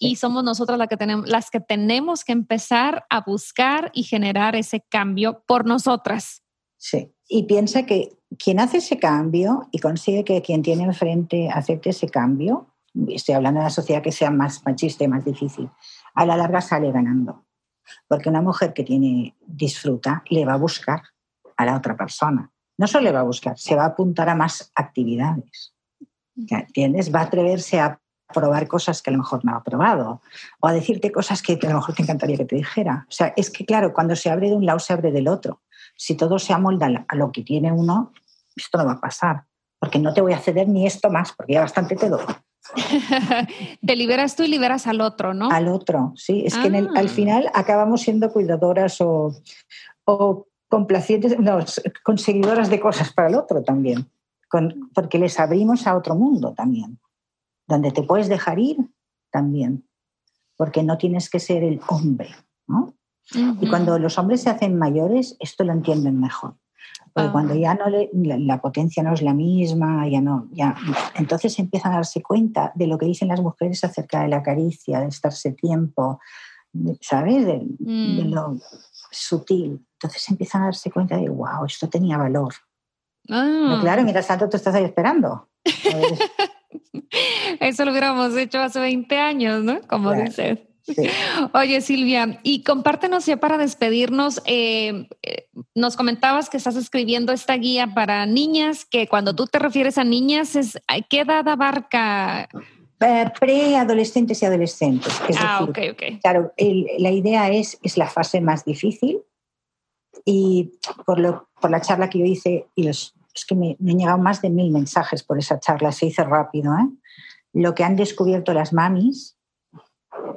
y somos nosotras las que, tenemos, las que tenemos que empezar a buscar y generar ese cambio por nosotras. Sí, y piensa que quien hace ese cambio y consigue que quien tiene enfrente acepte ese cambio, estoy hablando de una sociedad que sea más machista y más difícil, a la larga sale ganando. Porque una mujer que tiene disfruta le va a buscar a la otra persona no solo le va a buscar, se va a apuntar a más actividades. ¿Entiendes? Va a atreverse a probar cosas que a lo mejor no ha probado o a decirte cosas que a lo mejor te encantaría que te dijera. O sea, es que claro, cuando se abre de un lado se abre del otro. Si todo se amolda a lo que tiene uno, esto no va a pasar, porque no te voy a ceder ni esto más, porque ya bastante te doy. *laughs* te liberas tú y liberas al otro, ¿no? Al otro, sí. Es que al ah. final acabamos siendo cuidadoras o, o complacientes, no, conseguidoras de cosas para el otro también, porque les abrimos a otro mundo también, donde te puedes dejar ir también. porque no tienes que ser el hombre, ¿no? Y cuando los hombres se hacen mayores, esto lo entienden mejor. Porque ah. cuando ya no la, potencia no es la misma, ya no, ya, entonces empiezan a darse cuenta de lo que dicen las mujeres acerca de la caricia, de estarse tiempo, ¿sabes? De, mm. lo sutil. Entonces empiezan a darse cuenta de, wow, esto tenía valor. Ah. claro, mientras tanto tú estás ahí esperando. *laughs* Eso lo hubiéramos hecho hace 20 años, ¿no? Como dices. *laughs* Oye, Silvia, y compártenos ya para despedirnos, eh, eh, nos comentabas que estás escribiendo esta guía para niñas, que cuando tú te refieres a niñas, es, ¿qué edad abarca? Eh, preadolescentes y adolescentes. ah, ok, ok. Claro, la idea es, es la fase más difícil y por, lo, por la charla que yo hice, y es que me, me, han llegado más de mil mensajes por esa charla, se hizo rápido, ¿eh? lo que han descubierto las mamis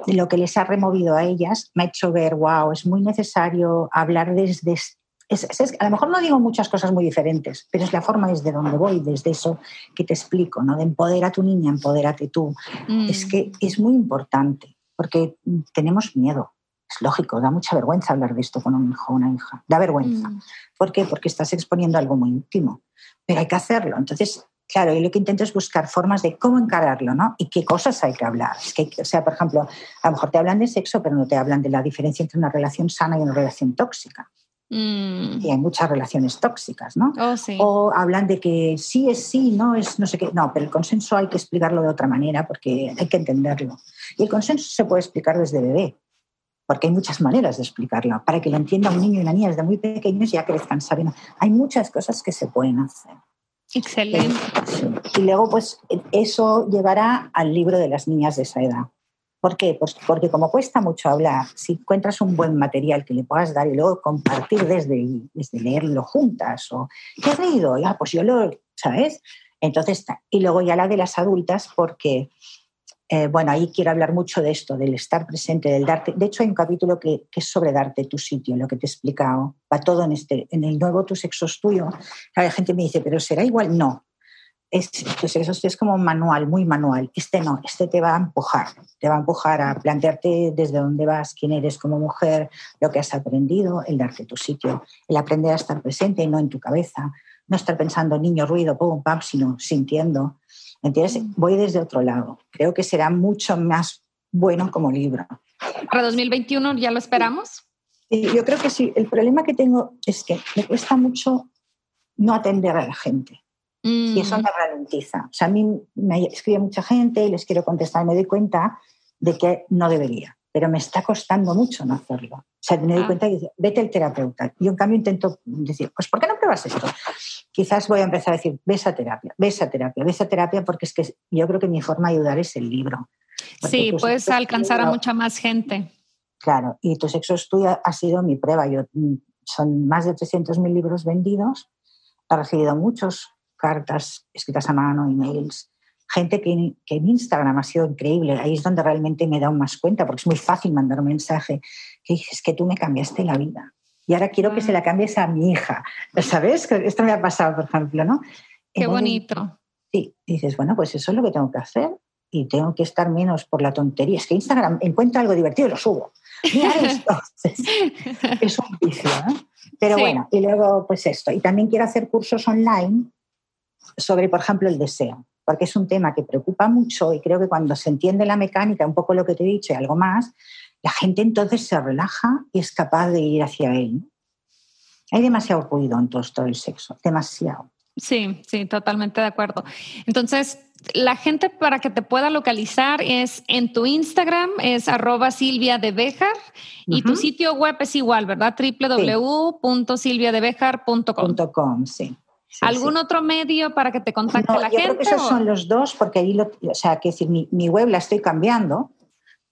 lo que les ha removido a ellas me ha hecho ver, wow, es muy necesario hablar desde... a lo mejor no digo muchas cosas muy diferentes, pero es la forma desde donde voy, desde eso que te explico, ¿no? De empodera a tu niña, empodérate tú. Mm. Es que es muy importante, porque tenemos miedo. Es lógico, da mucha vergüenza hablar de esto con un hijo o una hija. Da vergüenza. Mm. ¿Por qué? Porque estás exponiendo algo muy íntimo. Pero hay que hacerlo. Entonces, Claro, y lo que intento es buscar formas de cómo encararlo, ¿no? Y qué cosas hay que hablar. Es que, o sea, por ejemplo, a lo mejor te hablan de sexo, pero no te hablan de la diferencia entre una relación sana y una relación tóxica. Mm. Y hay muchas relaciones tóxicas, ¿no? Oh, o hablan de que sí es sí, no es no sé qué. No, pero el consenso hay que explicarlo de otra manera porque hay que entenderlo. Y el consenso se puede explicar desde bebé, porque hay muchas maneras de explicarlo. Para que lo entienda un niño y una niña desde muy pequeños ya crezcan sabiendo. Hay muchas cosas que se pueden hacer. Excelente. Y luego, pues eso llevará al libro de las niñas de esa edad. ¿Por qué? Pues porque como cuesta mucho hablar, si encuentras un buen material que le puedas dar y luego compartir desde, desde leerlo juntas o ¿qué has leído? Ya, pues yo lo, ¿sabes? Entonces, y luego ya la de las adultas porque eh, bueno, ahí quiero hablar mucho de esto, del estar presente, del darte. De hecho, hay un capítulo que, es sobre darte tu sitio, lo que te he explicado. Va todo en, este, en el nuevo Tu sexo es tuyo. La gente me dice, ¿pero será igual? No. Es, sexo es como manual, muy manual. Este no, este te va a empujar. Te va a empujar a plantearte desde dónde vas, quién eres como mujer, lo que has aprendido, el darte tu sitio, el aprender a estar presente y no en tu cabeza. No estar pensando niño, ruido, pum, pam, sino sintiendo ¿Entiendes? Mm. Voy desde otro lado. Creo que será mucho más bueno como libro. ¿Para 2021 ya lo esperamos? yo creo que sí. El problema que tengo es que me cuesta mucho no atender a la gente. Y eso mm. me ralentiza. O sea, a mí me escribe mucha gente y les quiero contestar y me doy cuenta de que no debería, pero me está costando mucho no hacerlo. O sea, me doy ah. cuenta y dice, vete al terapeuta. Yo, en cambio, intento decir, pues, ¿por qué no pruebas esto? quizás voy a empezar a decir, ves a terapia, ves a terapia, ves a terapia, porque es que yo creo que mi forma de ayudar es el libro. sí, puedes alcanzar a mucha más gente. Claro, y tu sexo estudio ha sido mi prueba. Yo, mm, son más de 300.000 libros vendidos, he recibido muchas cartas escritas a mano, emails, gente que, que, en Instagram ha sido increíble. Ahí es donde realmente me he dado más cuenta, porque es muy fácil mandar un mensaje que dices que tú me cambiaste la vida y ahora quiero que se la cambies a mi hija. *laughs* ¿Sabes? Esto me ha pasado, por ejemplo, ¿no? Qué bonito. Sí, dices, bueno, pues eso es lo que tengo que hacer y tengo que estar menos por la tontería. Es que Instagram encuentra algo divertido y lo subo. Mira *laughs* esto. es un vicio, ¿no? Pero bueno, y luego pues esto. Y también quiero hacer cursos online sobre, por ejemplo, el deseo, porque es un tema que preocupa mucho y creo que cuando se entiende la mecánica, un poco lo que te he dicho y algo más, la gente entonces se relaja y es capaz de ir hacia él. Hay demasiado ruido en todo esto del sexo, demasiado. Sí, sí, totalmente de acuerdo. Entonces, la gente para que te pueda localizar es en tu Instagram, es arroba Silvia de Bejar, y tu sitio web es igual, ¿verdad? www.silviadebejar.com. sí. ¿Algún otro medio para que te contacte la yo gente? Creo que esos son los dos, porque ahí, lo, o sea, que decir, mi, mi, web la estoy cambiando,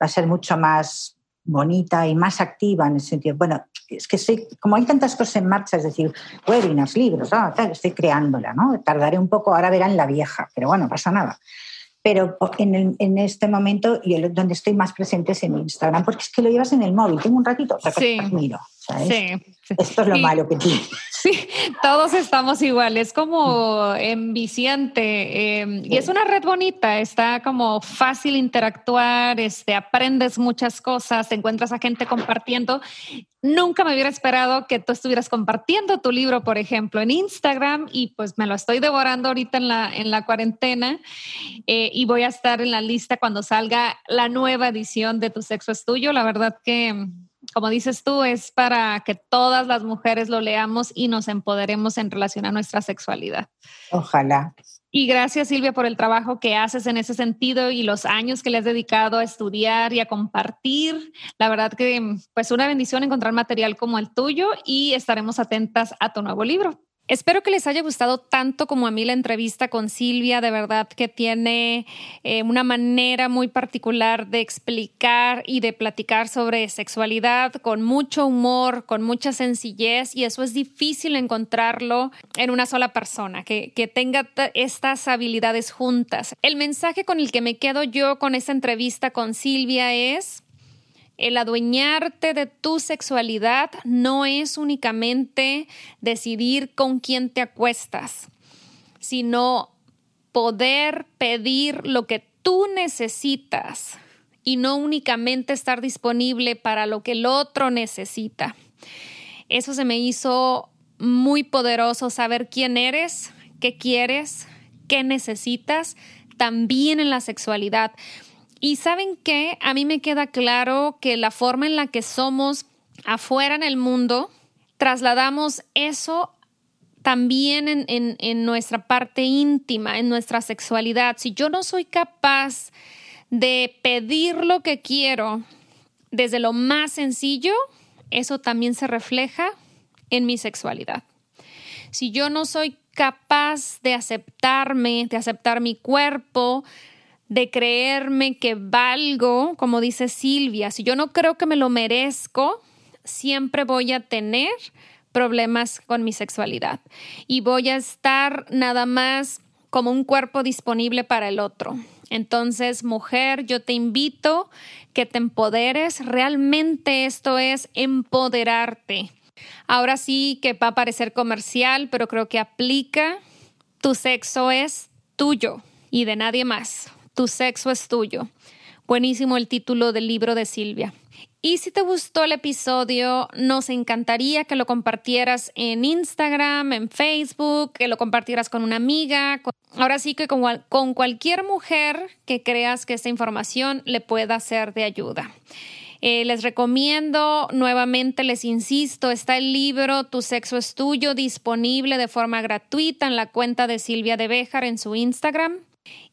va a ser mucho más bonita y más activa en el sentido, bueno, es que como hay tantas cosas en marcha, es decir, webinars, libros, ah, estoy creándola, ¿no? Tardaré un poco, ahora verán la vieja, pero bueno, pasa nada. Pero en, en este momento, y donde estoy más presente es en Instagram, porque es que lo llevas en el móvil, tengo un ratito, sí. miro, ¿sabes? Sí, Esto es lo malo que tienes. Sí, todos estamos iguales, como enviciante em, y es una red bonita, está como fácil interactuar, este, aprendes muchas cosas, encuentras a gente compartiendo. Nunca me hubiera esperado que tú estuvieras compartiendo tu libro, por ejemplo, en Instagram y pues me lo estoy devorando ahorita en la, en la cuarentena eh, y voy a estar en la lista cuando salga la nueva edición de Tu Sexo es Tuyo. La verdad que como dices tú, es para que todas las mujeres lo leamos y nos empoderemos en relación a nuestra sexualidad. Ojalá. Y gracias Silvia por el trabajo que haces en ese sentido y los años que le has dedicado a estudiar y a compartir. La verdad que pues una bendición encontrar material como el tuyo y estaremos atentas a tu nuevo libro. Espero que les haya gustado tanto como a mí la entrevista con Silvia. De verdad que tiene eh, una manera muy particular de explicar y de platicar sobre sexualidad con mucho humor, con mucha sencillez y eso es difícil encontrarlo en una sola persona, que, que tenga estas habilidades juntas. El mensaje con el que me quedo yo con esta entrevista con Silvia es el adueñarte de tu sexualidad no es únicamente decidir con quién te acuestas, sino poder pedir lo que tú necesitas y no únicamente estar disponible para lo que el otro necesita. Eso se me hizo muy poderoso saber quién eres, qué quieres, qué necesitas, también en la sexualidad. Y saben qué, a mí me queda claro que la forma en la que somos afuera en el mundo, trasladamos eso también en, en, nuestra parte íntima, en nuestra sexualidad. Si yo no soy capaz de pedir lo que quiero desde lo más sencillo, eso también se refleja en mi sexualidad. Si yo no soy capaz de aceptarme, de aceptar mi cuerpo, de creerme que valgo, como dice Silvia, si yo no creo que me lo merezco, siempre voy a tener problemas con mi sexualidad y voy a estar nada más como un cuerpo disponible para el otro. Entonces, mujer, yo te invito que te empoderes. Realmente esto es empoderarte. Ahora sí que va a parecer comercial, pero creo que aplica. Tu sexo es tuyo y de nadie más. Tu sexo es tuyo. Buenísimo el título del libro de Silvia. Y si te gustó el episodio, nos encantaría que lo compartieras en Instagram, en Facebook, que lo compartieras con una amiga. Ahora sí que con, cualquier mujer que creas que esta información le pueda ser de ayuda. Eh, les recomiendo nuevamente, les insisto, está el libro Tu sexo es tuyo disponible de forma gratuita en la cuenta de Silvia de Béjar en su Instagram.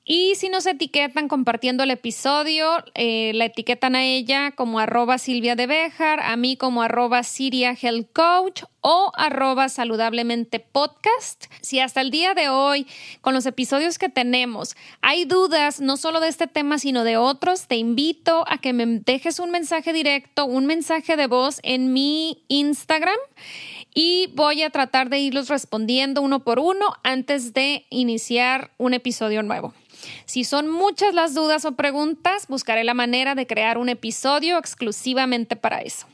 Y si nos etiquetan compartiendo el episodio, eh, la etiquetan a ella como arroba Silvia de Bejar, a mí como arroba Siria Health Coach o arroba saludablemente podcast. Si hasta el día de hoy, con los episodios que tenemos, hay dudas no solo de este tema, sino de otros, te invito a que me dejes un mensaje directo, un mensaje de voz en mi Instagram y voy a tratar de irlos respondiendo uno por uno antes de iniciar un episodio nuevo. Si son muchas las dudas o preguntas, buscaré la manera de crear un episodio exclusivamente para eso.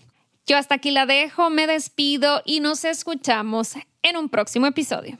Yo hasta aquí la dejo, me despido y nos escuchamos en un próximo episodio.